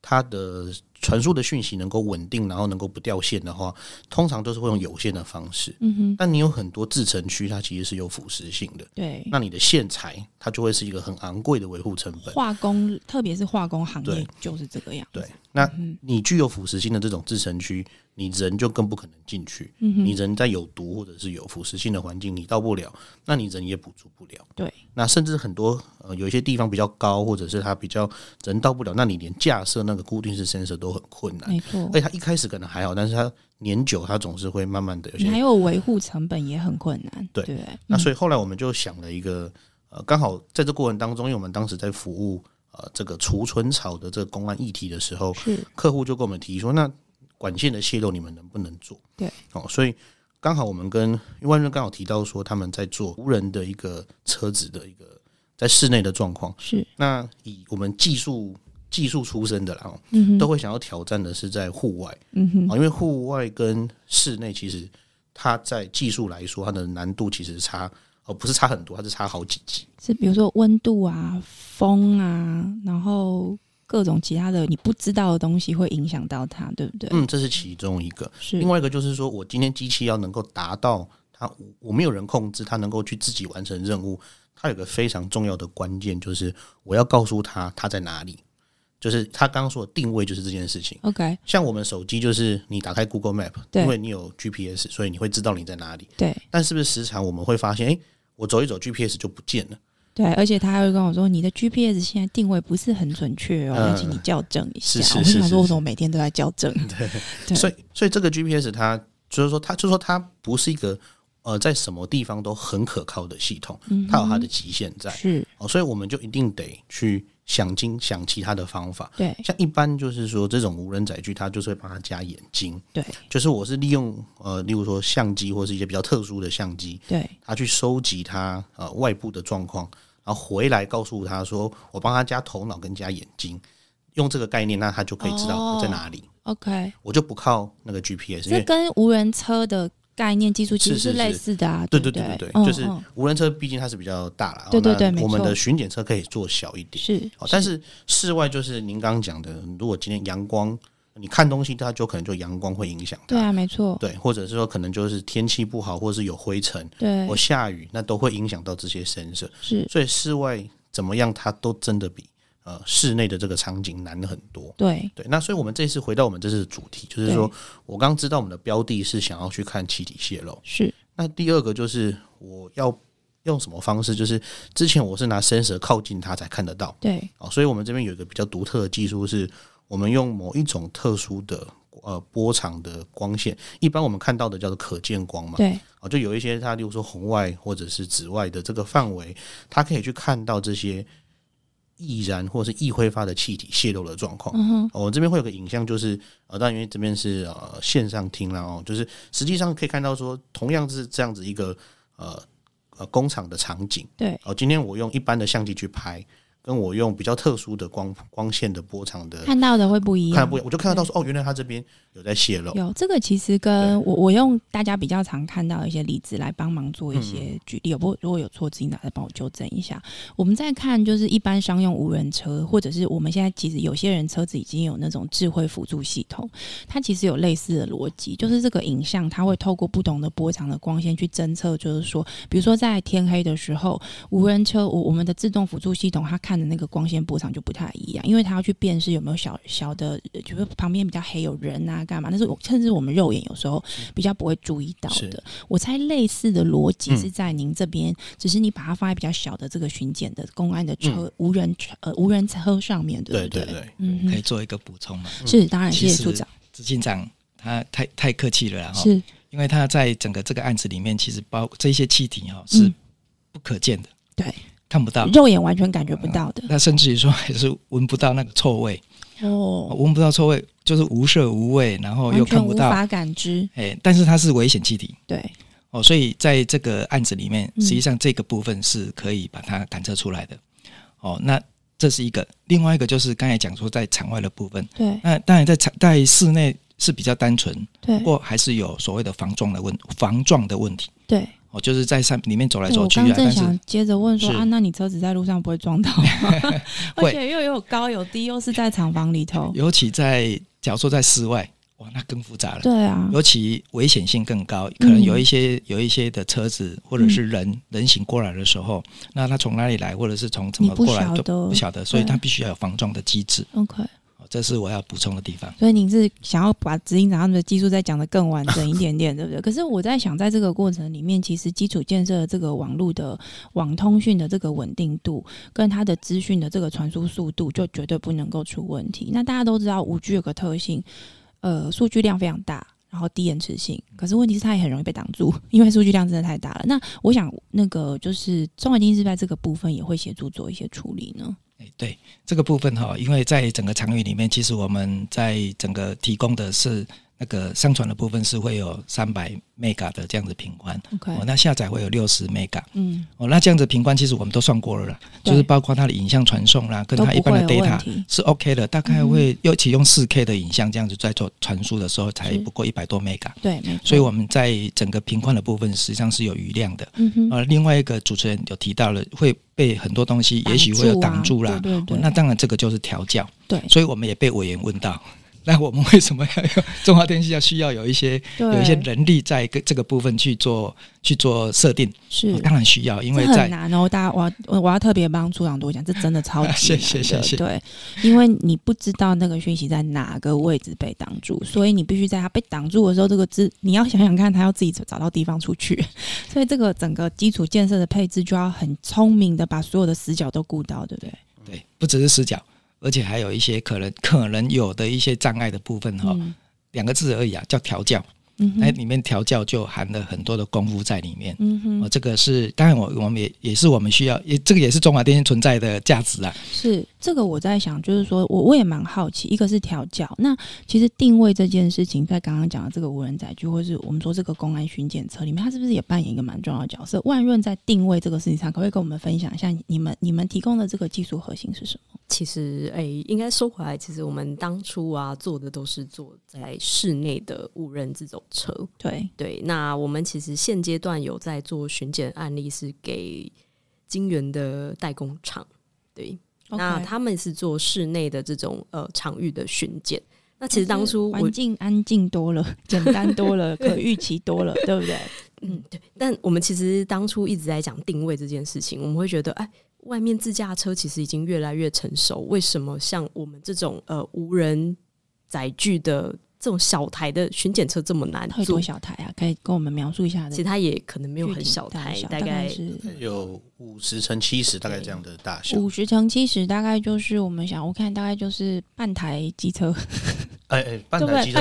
它的传输的讯息能够稳定，然后能够不掉线的话，通常都是会用有线的方式。嗯哼。但你有很多制程区，它其实是有腐蚀性的。对。那你的线材，它就会是一个很昂贵的维护成本。化工，特别是化工行业，就是这个样子。对。那你具有腐蚀性的这种制程区，你人就更不可能进去。嗯哼。你人在有毒或者是有腐蚀性的环境，你到不了，那你人也补足不了。对。那甚至很多呃，有一些地方比较高，或者是它比较人到不了，那你连架设那个固定式 sensor 都很困难。没错。而且他一开始可能还好，但是他年久，他总是会慢慢的有些。你还有维护成本也很困难。对对。那所以后来我们就想了一个，呃，刚好在这过程当中，因为我们当时在服务。呃，这个储存草的这个公安议题的时候，是客户就跟我们提说，那管线的泄漏你们能不能做？对，哦，所以刚好我们跟万润刚好提到说，他们在做无人的一个车子的一个在室内的状况，是那以我们技术技术出身的，然后都会想要挑战的是在户外，嗯哼，啊，因为户外跟室内其实它在技术来说，它的难度其实差。哦，不是差很多，它是差好几级。是比如说温度啊、风啊，然后各种其他的你不知道的东西会影响到它，对不对？嗯，这是其中一个。是另外一个就是说，我今天机器要能够达到它，我没有人控制它，能够去自己完成任务。它有个非常重要的关键，就是我要告诉他它在哪里。就是他刚刚说的定位，就是这件事情。OK，像我们手机，就是你打开 Google Map，因为你有 GPS，所以你会知道你在哪里。对，但是不是时常我们会发现，哎、欸？我走一走，GPS 就不见了。对，而且他还会跟我说：“你的 GPS 现在定位不是很准确哦，要请你校正一下。”我想说，为什么每天都在校正？[LAUGHS] 对，所以所以这个 GPS 它就是说，它就是说它不是一个呃，在什么地方都很可靠的系统，它有它的极限在，是哦，所以我们就一定得去想尽想其他的方法。对，像一般就是说这种无人载具，它就是会帮它加眼睛。对，就是我是利用呃，例如说相机或是一些比较特殊的相机，对，它去收集它呃外部的状况，然后回来告诉他说，我帮他加头脑跟加眼睛，用这个概念，那他就可以知道我在哪里。哦、OK，我就不靠那个 GPS，这跟无人车的。概念技术其实是类似的啊，对对对对对，就是无人车毕竟它是比较大了，对对对，我们的巡检车可以做小一点，是，但是。室外就是您刚刚讲的，如果今天阳光，你看东西它就可能就阳光会影响它，对啊，没错，对，或者是说可能就是天气不好，或者是有灰尘，对，或下雨，那都会影响到这些 sensor，是，所以室外怎么样，它都真的比。呃，室内的这个场景难了很多。对对，那所以我们这次回到我们这次的主题，就是说我刚知道我们的标的是想要去看气体泄漏。是。那第二个就是我要用什么方式？就是之前我是拿 sensor 靠近它才看得到。对。哦，所以我们这边有一个比较独特的技术，是我们用某一种特殊的呃波长的光线，一般我们看到的叫做可见光嘛。对。哦，就有一些它，例如说红外或者是紫外的这个范围，它可以去看到这些。易燃或者是易挥发的气体泄漏的状况。嗯哼，我这边会有个影像，就是呃，但因为这边是呃线上听了哦，就是实际上可以看到说，同样是这样子一个呃呃工厂的场景。对，哦，今天我用一般的相机去拍。跟我用比较特殊的光光线的波长的看到的会不一样，看不一样，我就看得到说哦，原来它这边有在泄漏。有这个其实跟我我用大家比较常看到的一些例子来帮忙做一些举例，有不如果有错，自己拿来帮我纠正一下。我们在看就是一般商用无人车，或者是我们现在其实有些人车子已经有那种智慧辅助系统，它其实有类似的逻辑，就是这个影像它会透过不同的波长的光线去侦测，就是说，比如说在天黑的时候，无人车我我们的自动辅助系统它看。看的那个光线波长就不太一样，因为它要去辨识有没有小小的，就是旁边比较黑有人啊，干嘛？那是我甚至我们肉眼有时候比较不会注意到的。我猜类似的逻辑是在您这边，嗯，只是你把它放在比较小的这个巡检的公安的车、嗯、无人车呃无人车上面，对不对？对对对，嗯，可以做一个补充吗？是，当然，谢谢处长。执行长他太太客气了，然后是因为他在整个这个案子里面，其实包这些气体哈是不可见的，嗯、对。看不到，肉眼完全感觉不到的。那、嗯、甚至于说，还是闻不到那个臭味。哦，闻不到臭味，就是无色无味，然后又看不到，无法感知。哎，但是它是危险气体，对。哦，所以在这个案子里面，实际上这个部分是可以把它感测出来的。哦，那这是一个，另外一个就是刚才讲说在场外的部分，对，那当然在场在室内是比较单纯，对，不过还是有所谓的防撞的问防撞的问题，对。哦，就是在上里面走来走去啊。我刚正想接着问说啊，那你车子在路上不会撞到吗？[LAUGHS] 而且又有高有低，又是在厂房里头。[LAUGHS] 尤其在，假如说在室外，哇，那更复杂了。对啊，尤其危险性更高，可能有一些、嗯、有一些的车子或者是人、嗯、人行过来的时候，那他从哪里来，或者是从怎么过来都不晓得，所以他必须要有防撞的机制。OK。这是我要补充的地方。所以您是想要把执行长他们的技术再讲得更完整一点点，[LAUGHS] 对不对？可是我在想，在这个过程里面，其实基础建设的这个网络的网通讯的这个稳定度，跟它的资讯的这个传输速度，就绝对不能够出问题。那大家都知道，五 G 有个特性，呃，数据量非常大，然后低延迟性。可是问题是，它也很容易被挡住，[LAUGHS] 因为数据量真的太大了。那我想，那个就是中华电信是在这个部分也会协助做一些处理呢？对这个部分哈，因为在整个场域里面，其实我们在整个提供的是。那个上传的部分是会有三百 mega 的这样子频宽。哦，那下载会有六十 mega，嗯，哦，那这样子频宽其实我们都算过了啦，就是包括它的影像传送啦，跟它一般的 data 是 OK 的，大概会尤其用四 K 的影像这样子在做传输的时候，才不过一百多 mega，对，所以我们在整个频宽的部分实际上是有余量的，嗯哼，呃，另外一个主持人有提到了会被很多东西也许会有挡住啦，对对对，那当然这个就是调教，对，所以我们也被委员问到。那我们为什么要用中华电信？要需要有一些有一些人力在这个部分去做去做设定？是当然需要，因为在很难哦。大家，我要我要特别帮处长多讲，这真的超级难的。谢谢谢谢。对，因为你不知道那个讯息在哪个位置被挡住，所以你必须在它被挡住的时候，这个字你要想想看，它要自己找到地方出去。[LAUGHS] 所以这个整个基础建设的配置就要很聪明的把所有的死角都顾到，对不对？对，不只是死角。而且还有一些可能可能有的一些障碍的部分哈，两、嗯、个字而已啊，叫调教。嗯，那里面调教就含了很多的功夫在里面。嗯哼，哦，这个是当然我我们也也是我们需要，也这个也是中华电信存在的价值啊。是这个我在想，就是说我我也蛮好奇，一个是调教，那其实定位这件事情，在刚刚讲的这个无人载具，或是我们说这个公安巡检车里面，它是不是也扮演一个蛮重要的角色？万润在定位这个事情上，可不可以跟我们分享一下你们你们提供的这个技术核心是什么？其实，哎、欸，应该说回来，其实我们当初啊做的都是做在室内的无人自走车。对对，那我们其实现阶段有在做巡检案例，是给金源的代工厂。对，okay. 那他们是做室内的这种呃场域的巡检。那其实当初环境安静多了，[LAUGHS] 简单多了，可预期多了，[LAUGHS] 对不对？嗯，对。但我们其实当初一直在讲定位这件事情，我们会觉得，哎。外面自驾车其实已经越来越成熟，为什么像我们这种呃无人载具的这种小台的巡检车这么难做？多小台啊？可以跟我们描述一下？其实它也可能没有很小台，大概是有五十乘七十，大概这样的大小。五十乘七十大概就是我们想，我看大概就是半台机车。哎哎，半台机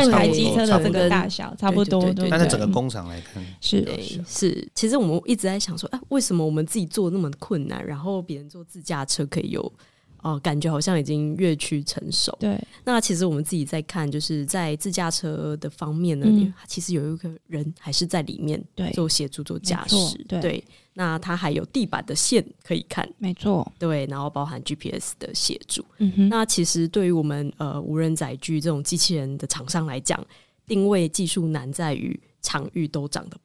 车的这个大小差不多，但是整个工厂来看是是，其实我们一直在想说，哎，为什么我们自己做那么困难，然后别人做自驾车可以有哦、呃，感觉好像已经越趋成熟。对，那其实我们自己在看，就是在自驾车的方面呢，嗯、其实有一个人还是在里面做协助做驾驶，对。对那它还有地板的线可以看，没错，对，然后包含 GPS 的协助。嗯哼，那其实对于我们呃无人载具这种机器人的厂商来讲，定位技术难在于场域都长得。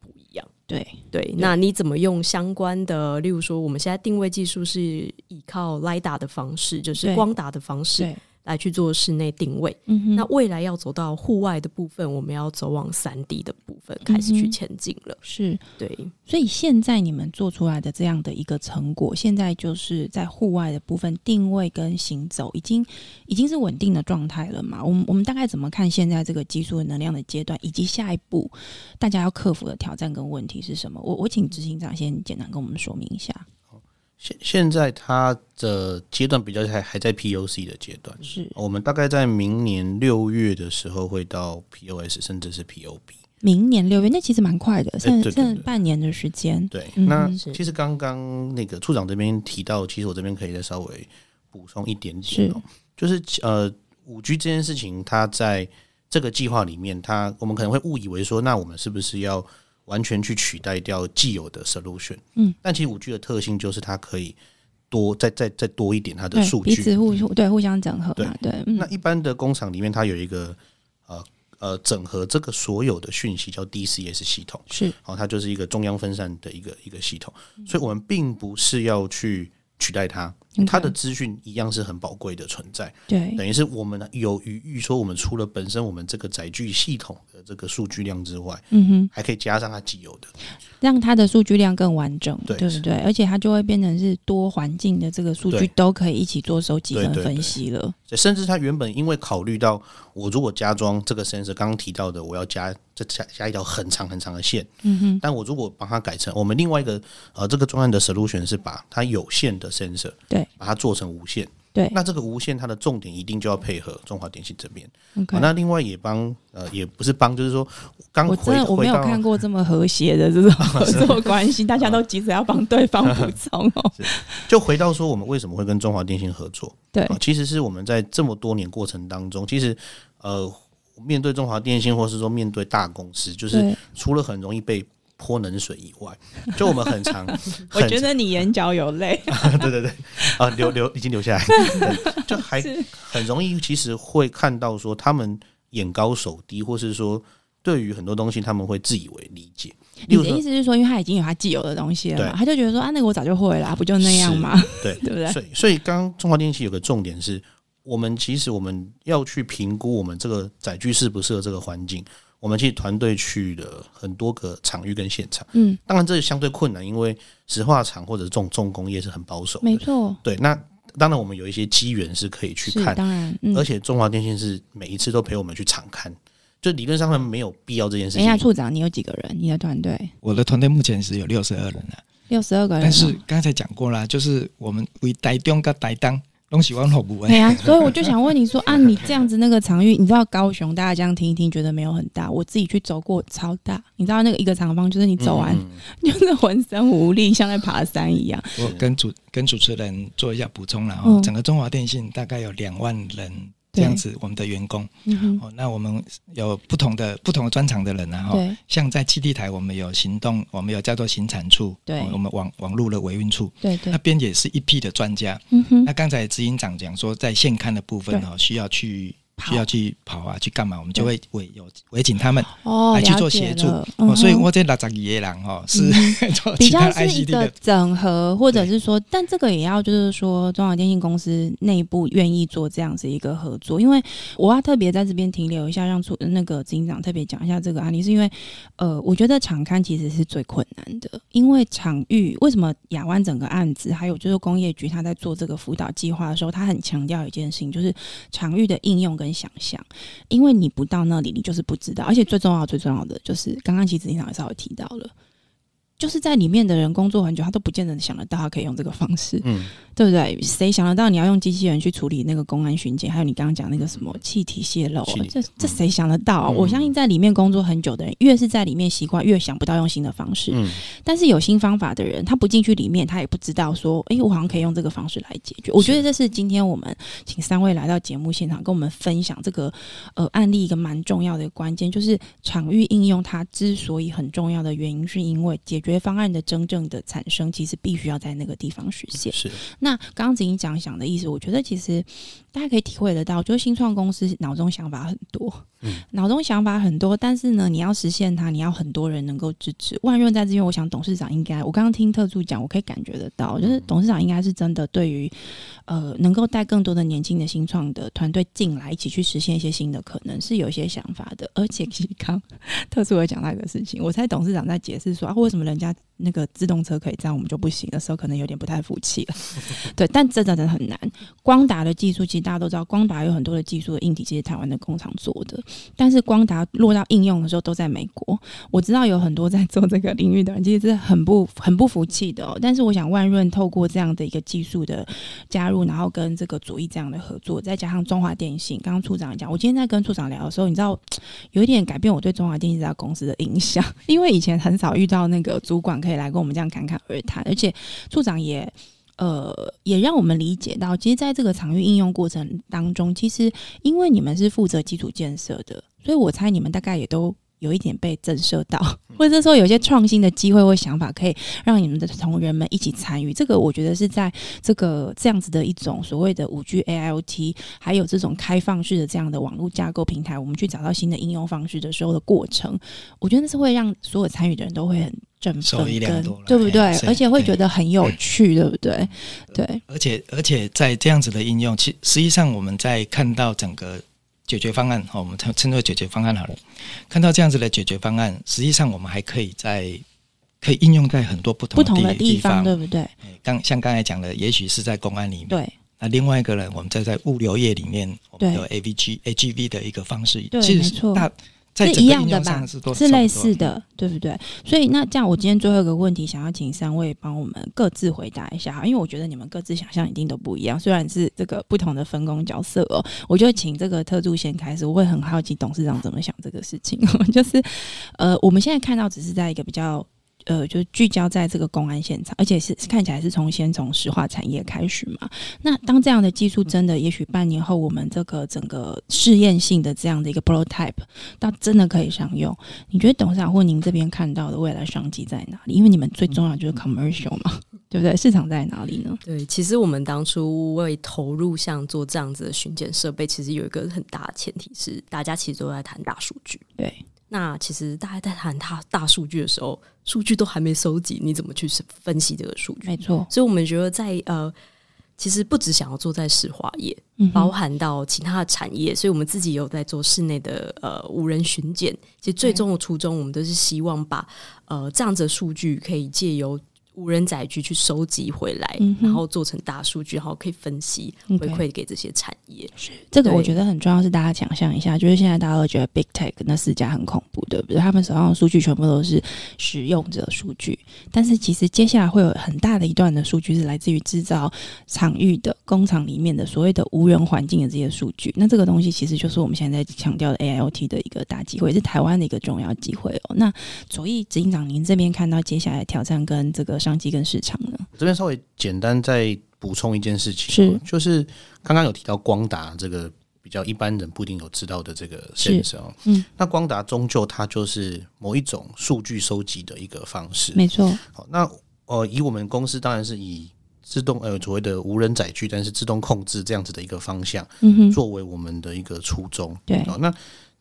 对。对，那你怎么用相关的，例如说我们现在定位技术是依靠 LiDAR 的方式，就是光达的方式。来去做室内定位，嗯，那未来要走到户外的部分，我们要走往三 D 的部分开始去前进了。是对，所以现在你们做出来的这样的一个成果，现在就是在户外的部分定位跟行走，已经已经是稳定的状态了嘛？我们我们大概怎么看现在这个技术能量的阶段，以及下一步大家要克服的挑战跟问题是什么？我我请执行长先简单跟我们说明一下。现现在它的阶段比较还还在 POC 的阶段，是我们大概在明年六月的时候会到 POS，甚至是 POB。明年六月，那其实蛮快的，剩剩半年的时间。对，那其实刚刚那个处长这边提到，其实我这边可以再稍微补充一点点哦，就是呃，五 G 这件事情，它在这个计划里面，它我们可能会误以为说，那我们是不是要？完全去取代掉既有的 solution，嗯，但其实五 G 的特性就是它可以多再再再多一点它的数据，彼此互对互相整合，对。对、嗯。那一般的工厂里面，它有一个呃呃整合这个所有的讯息叫 DCS 系统，是，然后它就是一个中央分散的一个一个系统，所以我们并不是要去取代它。它的资讯一样是很宝贵的存在，对，等于是我们有余裕说，我们除了本身我们这个载具系统的这个数据量之外，嗯哼，还可以加上它既有的，让它的数据量更完整，对对不对？而且它就会变成是多环境的这个数据都可以一起做收集跟分析了。甚至它原本因为考虑到我如果加装这个 sensor，刚刚提到的我要加再加加一条很长很长的线，嗯哼，但我如果帮它改成我们另外一个呃这个专案的 solution 是把它有限的 sensor 对。把它做成无线，对，那这个无线它的重点一定就要配合中华电信这边。Okay. 那另外也帮呃，也不是帮，就是说刚我真的我没有看过这么和谐的这种 [LAUGHS] 合作关系，大家都急着要帮对方补 [LAUGHS] 充哦。就回到说，我们为什么会跟中华电信合作？对，其实是我们在这么多年过程当中，其实呃，面对中华电信，或是说面对大公司，就是除了很容易被。泼冷水以外，就我们很常，[LAUGHS] 我觉得你眼角有泪。[LAUGHS] 对对对，啊，流流已经流下来，就还很容易，其实会看到说他们眼高手低，或是说对于很多东西他们会自以为理解。你的意思是说，因为他已经有他既有的东西了嘛，他就觉得说啊，那个我早就会了，不就那样吗？对 [LAUGHS] 对不对？所以所以刚中华电器有个重点是，我们其实我们要去评估我们这个载具适不适合这个环境。我们其实团队去了很多个场域跟现场，嗯，当然这相对困难，因为石化厂或者这种重工业是很保守的，没错。对，那当然我们有一些机缘是可以去看，当然、嗯，而且中华电信是每一次都陪我们去场看，就理论上他们没有必要这件事情。等一下，处长，你有几个人？你的团队？我的团队目前是有六十二人了，六十二个人。但是刚才讲过了，就是我们为台中跟台东东西往后补。对啊，所以我就想问你说啊，你这样子那个场域，你知道高雄大家这样听一听，觉得没有很大，我自己去走过超大。你知道那个一个长方，就是你走完、嗯、就是浑身无力，像在爬山一样。我跟主跟主持人做一下补充，了哦，嗯整个中华电信大概有两万人。这样子，我们的员工，嗯、哦，那我们有不同的不同的专长的人，然后像在基地台，我们有行动，我们有叫做行产处，我们网网络的维运处，对对，那边也是一批的专家。嗯哼，那刚才执行长讲说，在现刊的部分哦，需要去。需要去跑啊，去干嘛？我们就会围有围请他们来去做协助。哦，嗯、所以我这六十二个人哦，是、[LAUGHS] 嗯、比较是一个整合，或者是说，但这个也要就是说，中华电信公司内部愿意做这样子一个合作。因为我要特别在这边停留一下，让出那个执行长特别讲一下这个案例，是因为呃，我觉得场刊其实是最困难的，因为场域为什么亚湾整个案子，还有就是工业局他在做这个辅导计划的时候，他很强调一件事情，就是场域的应用跟想象，因为你不到那里，你就是不知道。而且最重要、最重要的就是，刚刚其实经常也稍微提到了。就是在里面的人工作很久，他都不见得想得到他可以用这个方式，嗯，对不对？谁想得到你要用机器人去处理那个公安巡检，还有你刚刚讲那个什么气体泄漏，这这谁想得到啊？我相信在里面工作很久的人，越是在里面习惯，越想不到用新的方式。嗯，但是有新方法的人，他不进去里面，他也不知道说，哎，我好像可以用这个方式来解决。我觉得这是今天我们请三位来到节目现场，跟我们分享这个呃案例一个蛮重要的关键，就是场域应用它之所以很重要的原因，是因为解决。解决方案的真正的产生，其实必须要在那个地方实现。是。那刚刚子英讲想的意思，我觉得其实大家可以体会得到，就是新创公司脑中想法很多，嗯，脑中想法很多，但是呢，你要实现它，你要很多人能够支持。万润在这边，我想董事长应该，我刚刚听特助讲，我可以感觉得到，就是董事长应该是真的对于呃，能够带更多的年轻的新创的团队进来，一起去实现一些新的可能，是有一些想法的。而且，其实刚特助也讲到一个事情，我猜董事长在解释说啊，为什么人。人家那个自动车可以这样，我们就不行的时候，可能有点不太服气了。[LAUGHS] 对，但真的真的很难。光达的技术，其实大家都知道，光达有很多的技术的硬体，其实台湾的工厂做的。但是光达落到应用的时候，都在美国。我知道有很多在做这个领域的人，其实是很不 [LAUGHS] 很不服气的。但是我想，万润透过这样的一个技术的加入，然后跟这个主义这样的合作，再加上中华电信，刚刚处长讲，我今天在跟处长聊的时候，你知道有一点改变我对中华电信这家公司的印象，因为以前很少遇到那个。主管可以来跟我们这样侃侃而谈，而且处长也呃也让我们理解到，其实在这个场域应用过程当中，其实因为你们是负责基础建设的，所以我猜你们大概也都有一点被震慑到，或者说有些创新的机会或想法，可以让你们的同仁们一起参与。这个我觉得是在这个这样子的一种所谓的五 G AIoT，还有这种开放式的这样的网络架构平台，我们去找到新的应用方式的时候的过程，我觉得那是会让所有参与的人都会很。振奋跟对不对？而且会觉得很有趣，对不对？对。而且而且在这样子的应用，其实际上我们在看到整个解决方案，哈，我们称称作解决方案好了。看到这样子的解决方案，实际上我们还可以在可以应用在很多不同不同的地方，对不对？刚像刚才讲的，也许是在公安里面。对。那另外一个呢，我们在在物流业里面，我们有 AVG、AGV 的一个方式，对，没错。是一样的吧？是类似的，对不对？所以那这样，我今天最后一个问题，想要请三位帮我们各自回答一下，因为我觉得你们各自想象一定都不一样，虽然是这个不同的分工角色哦。我就请这个特助先开始，我会很好奇董事长怎么想这个事情。[LAUGHS] 就是呃，我们现在看到只是在一个比较。呃，就聚焦在这个公安现场，而且是看起来是从先从石化产业开始嘛。那当这样的技术真的，也许半年后，我们这个整个试验性的这样的一个 prototype，到真的可以商用，你觉得董事长或您这边看到的未来商机在哪里？因为你们最重要就是 commercial 嘛，对不对？市场在哪里呢？对，其实我们当初为投入像做这样子的巡检设备，其实有一个很大的前提是，大家其实都在谈大数据。对。那其实大家在谈大大数据的时候，数据都还没收集，你怎么去分析这个数据？没错，所以我们觉得在呃，其实不只想要做在石化业，嗯、包含到其他的产业，所以我们自己有在做室内的呃无人巡检。其实最终的初衷，我们都是希望把呃这样子的数据可以借由无人载具去收集回来，嗯、然后做成大数据，然后可以分析回馈给这些产业。是这个，我觉得很重要。是大家想象一下，就是现在大家都觉得 Big Tech 那四家很恐怖，对不对？他们手上的数据全部都是使用者数据，但是其实接下来会有很大的一段的数据是来自于制造场域的工厂里面的所谓的无人环境的这些数据。那这个东西其实就是我们现在在强调的 AIoT 的一个大机会，是台湾的一个重要机会哦。那左翼执行长，您这边看到接下来挑战跟这个商机跟市场呢？这边稍微简单再补充一件事情，是就是刚刚有提到光达这个比较一般人不一定有知道的这个 sensor 嗯，那光达终究它就是某一种数据收集的一个方式，没错。好，那呃，以我们公司当然是以自动呃所谓的无人载具，但是自动控制这样子的一个方向，嗯，作为我们的一个初衷。对，好，那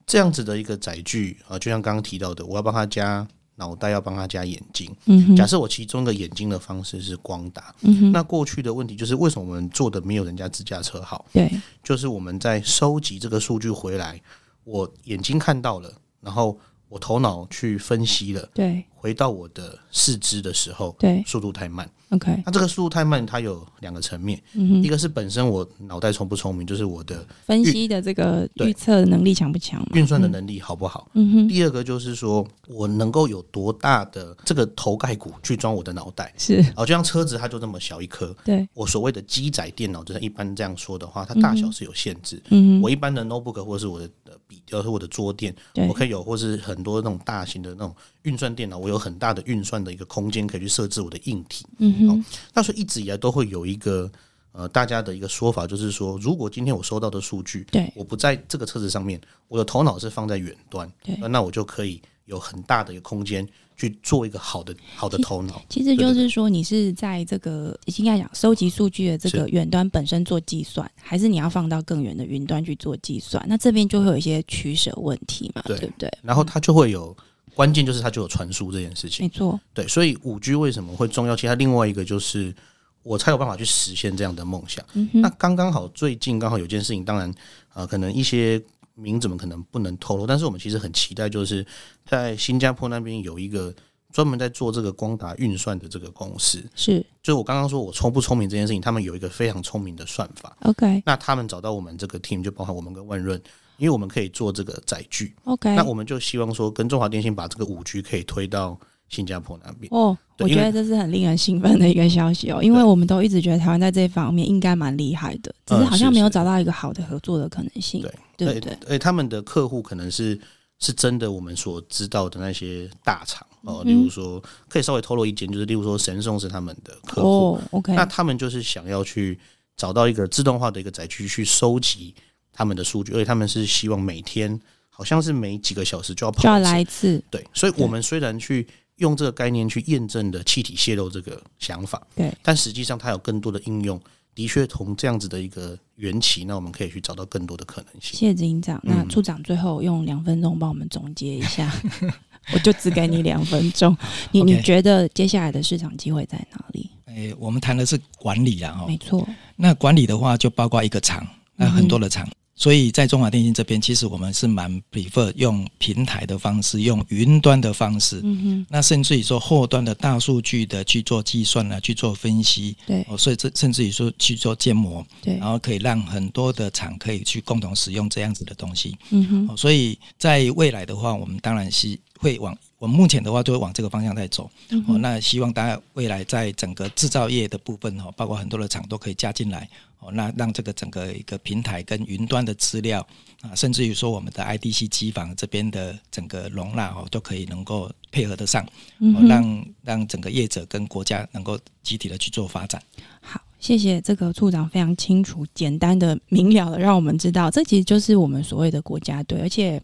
这样子的一个载具啊，就像刚刚提到的，我要帮他加。脑袋要帮他加眼睛。嗯，假设我其中的眼睛的方式是光打。嗯，那过去的问题就是为什么我们做的没有人家自驾车好？对，就是我们在收集这个数据回来，我眼睛看到了，然后我头脑去分析了，对，回到我的四肢的时候，对，速度太慢。OK，那这个速度太慢，它有两个层面，嗯，一个是本身我脑袋聪不聪明，就是我的分析的这个预测能力强不强，运算的能力好不好？嗯哼。第二个就是说我能够有多大的这个头盖骨去装我的脑袋？是，哦，就像车子它就这么小一颗，对。我所谓的机载电脑，就是一般这样说的话，它大小是有限制。嗯，我一般的 notebook 或者是我的笔，或是我的桌垫，我可以有，或是很多那种大型的那种运算电脑，我有很大的运算的一个空间可以去设置我的硬体。嗯。嗯，那所以一直以来都会有一个呃，大家的一个说法，就是说，如果今天我收到的数据，对，我不在这个车子上面，我的头脑是放在远端，对，那我就可以有很大的一个空间去做一个好的好的头脑。其实就是说，你是在这个应该讲收集数据的这个远端本身做计算，还是你要放到更远的云端去做计算？那这边就会有一些取舍问题嘛，对，对不对？然后它就会有。关键就是它就有传输这件事情，没错，对，所以五 G 为什么会重要？其实它另外一个就是我才有办法去实现这样的梦想。嗯、那刚刚好，最近刚好有件事情，当然啊、呃，可能一些名字们可能不能透露，但是我们其实很期待，就是在新加坡那边有一个专门在做这个光达运算的这个公司。是，就是我刚刚说我聪不聪明这件事情，他们有一个非常聪明的算法。OK，那他们找到我们这个 team，就包含我们跟万润。因为我们可以做这个载具，OK，那我们就希望说跟中华电信把这个五 G 可以推到新加坡那边。哦，我觉得这是很令人兴奋的一个消息哦，因为我们都一直觉得台湾在这方面应该蛮厉害的，只是好像没有找到一个好的合作的可能性。对，对不对？诶，他们的客户可能是是真的我们所知道的那些大厂哦，例如说可以稍微透露一点，就是例如说神送是他们的客户，OK，那他们就是想要去找到一个自动化的一个载具去收集。他们的数据，而且他们是希望每天好像是每几个小时就要跑一次，就要来一次。对，所以我们虽然去用这个概念去验证的气体泄漏这个想法，对，但实际上它有更多的应用。的确，从这样子的一个缘起，那我们可以去找到更多的可能性。谢谢执行长，那处长最后用两分钟帮我们总结一下，[LAUGHS] 我就只给你两分钟。你你觉得接下来的市场机会在哪里？诶，我们谈的是管理啊，没错。那管理的话，就包括一个厂，那很多的厂。嗯所以在中华电信这边，其实我们是蛮 prefer 用平台的方式，用云端的方式。嗯哼。那甚至于说后端的大数据的去做计算呢，去做分析。对。哦，所以这甚至于说去做建模。对。然后可以让很多的厂可以去共同使用这样子的东西。嗯哼。所以在未来的话，我们当然是会往我们目前的话，就会往这个方向在走。嗯。哦，那希望大家未来在整个制造业的部分哦，包括很多的厂都可以加进来。哦，那让这个整个一个平台跟云端的资料啊，甚至于说我们的 IDC 机房这边的整个容纳哦，都可以能够配合得上，哦，让让整个业者跟国家能够集体的去做发展。好。谢谢这个处长非常清楚、简单的、明了的，让我们知道这其实就是我们所谓的国家队。而且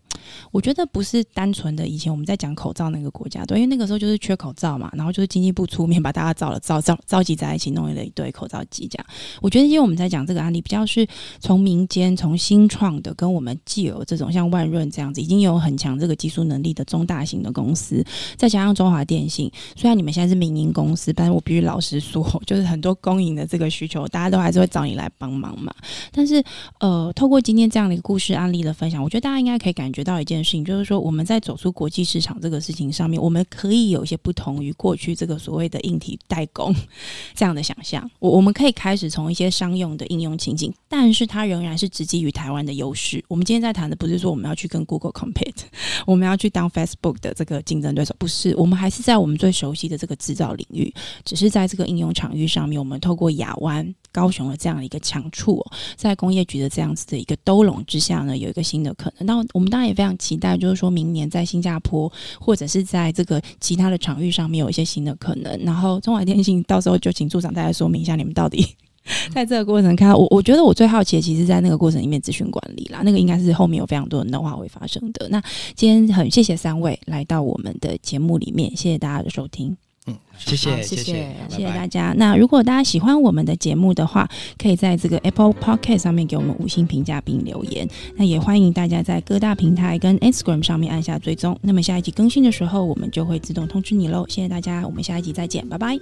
我觉得不是单纯的以前我们在讲口罩那个国家队，因为那个时候就是缺口罩嘛，然后就是经济部出面把大家造了召召召集在一起，弄了一堆口罩机这样。我觉得因为我们在讲这个案例，比较是从民间、从新创的，跟我们既有这种像万润这样子已经有很强这个技术能力的中大型的公司，再加上中华电信，虽然你们现在是民营公司，但是我必须老实说，就是很多公营的这个。需求，大家都还是会找你来帮忙嘛。但是，呃，透过今天这样的一个故事案例的分享，我觉得大家应该可以感觉到一件事情，就是说我们在走出国际市场这个事情上面，我们可以有一些不同于过去这个所谓的硬体代工这样的想象。我我们可以开始从一些商用的应用情景，但是它仍然是直基于台湾的优势。我们今天在谈的不是说我们要去跟 Google compete，[LAUGHS] 我们要去当 Facebook 的这个竞争对手，不是，我们还是在我们最熟悉的这个制造领域，只是在这个应用场域上面，我们透过亚湾、高雄的这样的一个强处，在工业局的这样子的一个兜拢之下呢，有一个新的可能。那我们当然也非常期待，就是说明年在新加坡或者是在这个其他的场域上面有一些新的可能。然后中华电信到时候就请处长再来说明一下，你们到底 [LAUGHS] 在这个过程看到我，我觉得我最好奇的，其实在那个过程里面，资讯管理啦，那个应该是后面有非常多的 know how 会发生的。那今天很谢谢三位来到我们的节目里面，谢谢大家的收听。嗯，谢谢，谢谢，谢谢，大家。那如果大家喜欢我们的节目的话，可以在这个 Apple Podcast 上面给我们五星评价并留言。那也欢迎大家在各大平台跟 Instagram 上面按下追踪。那么下一集更新的时候，我们就会自动通知你喽。谢谢大家，我们下一集再见，拜拜。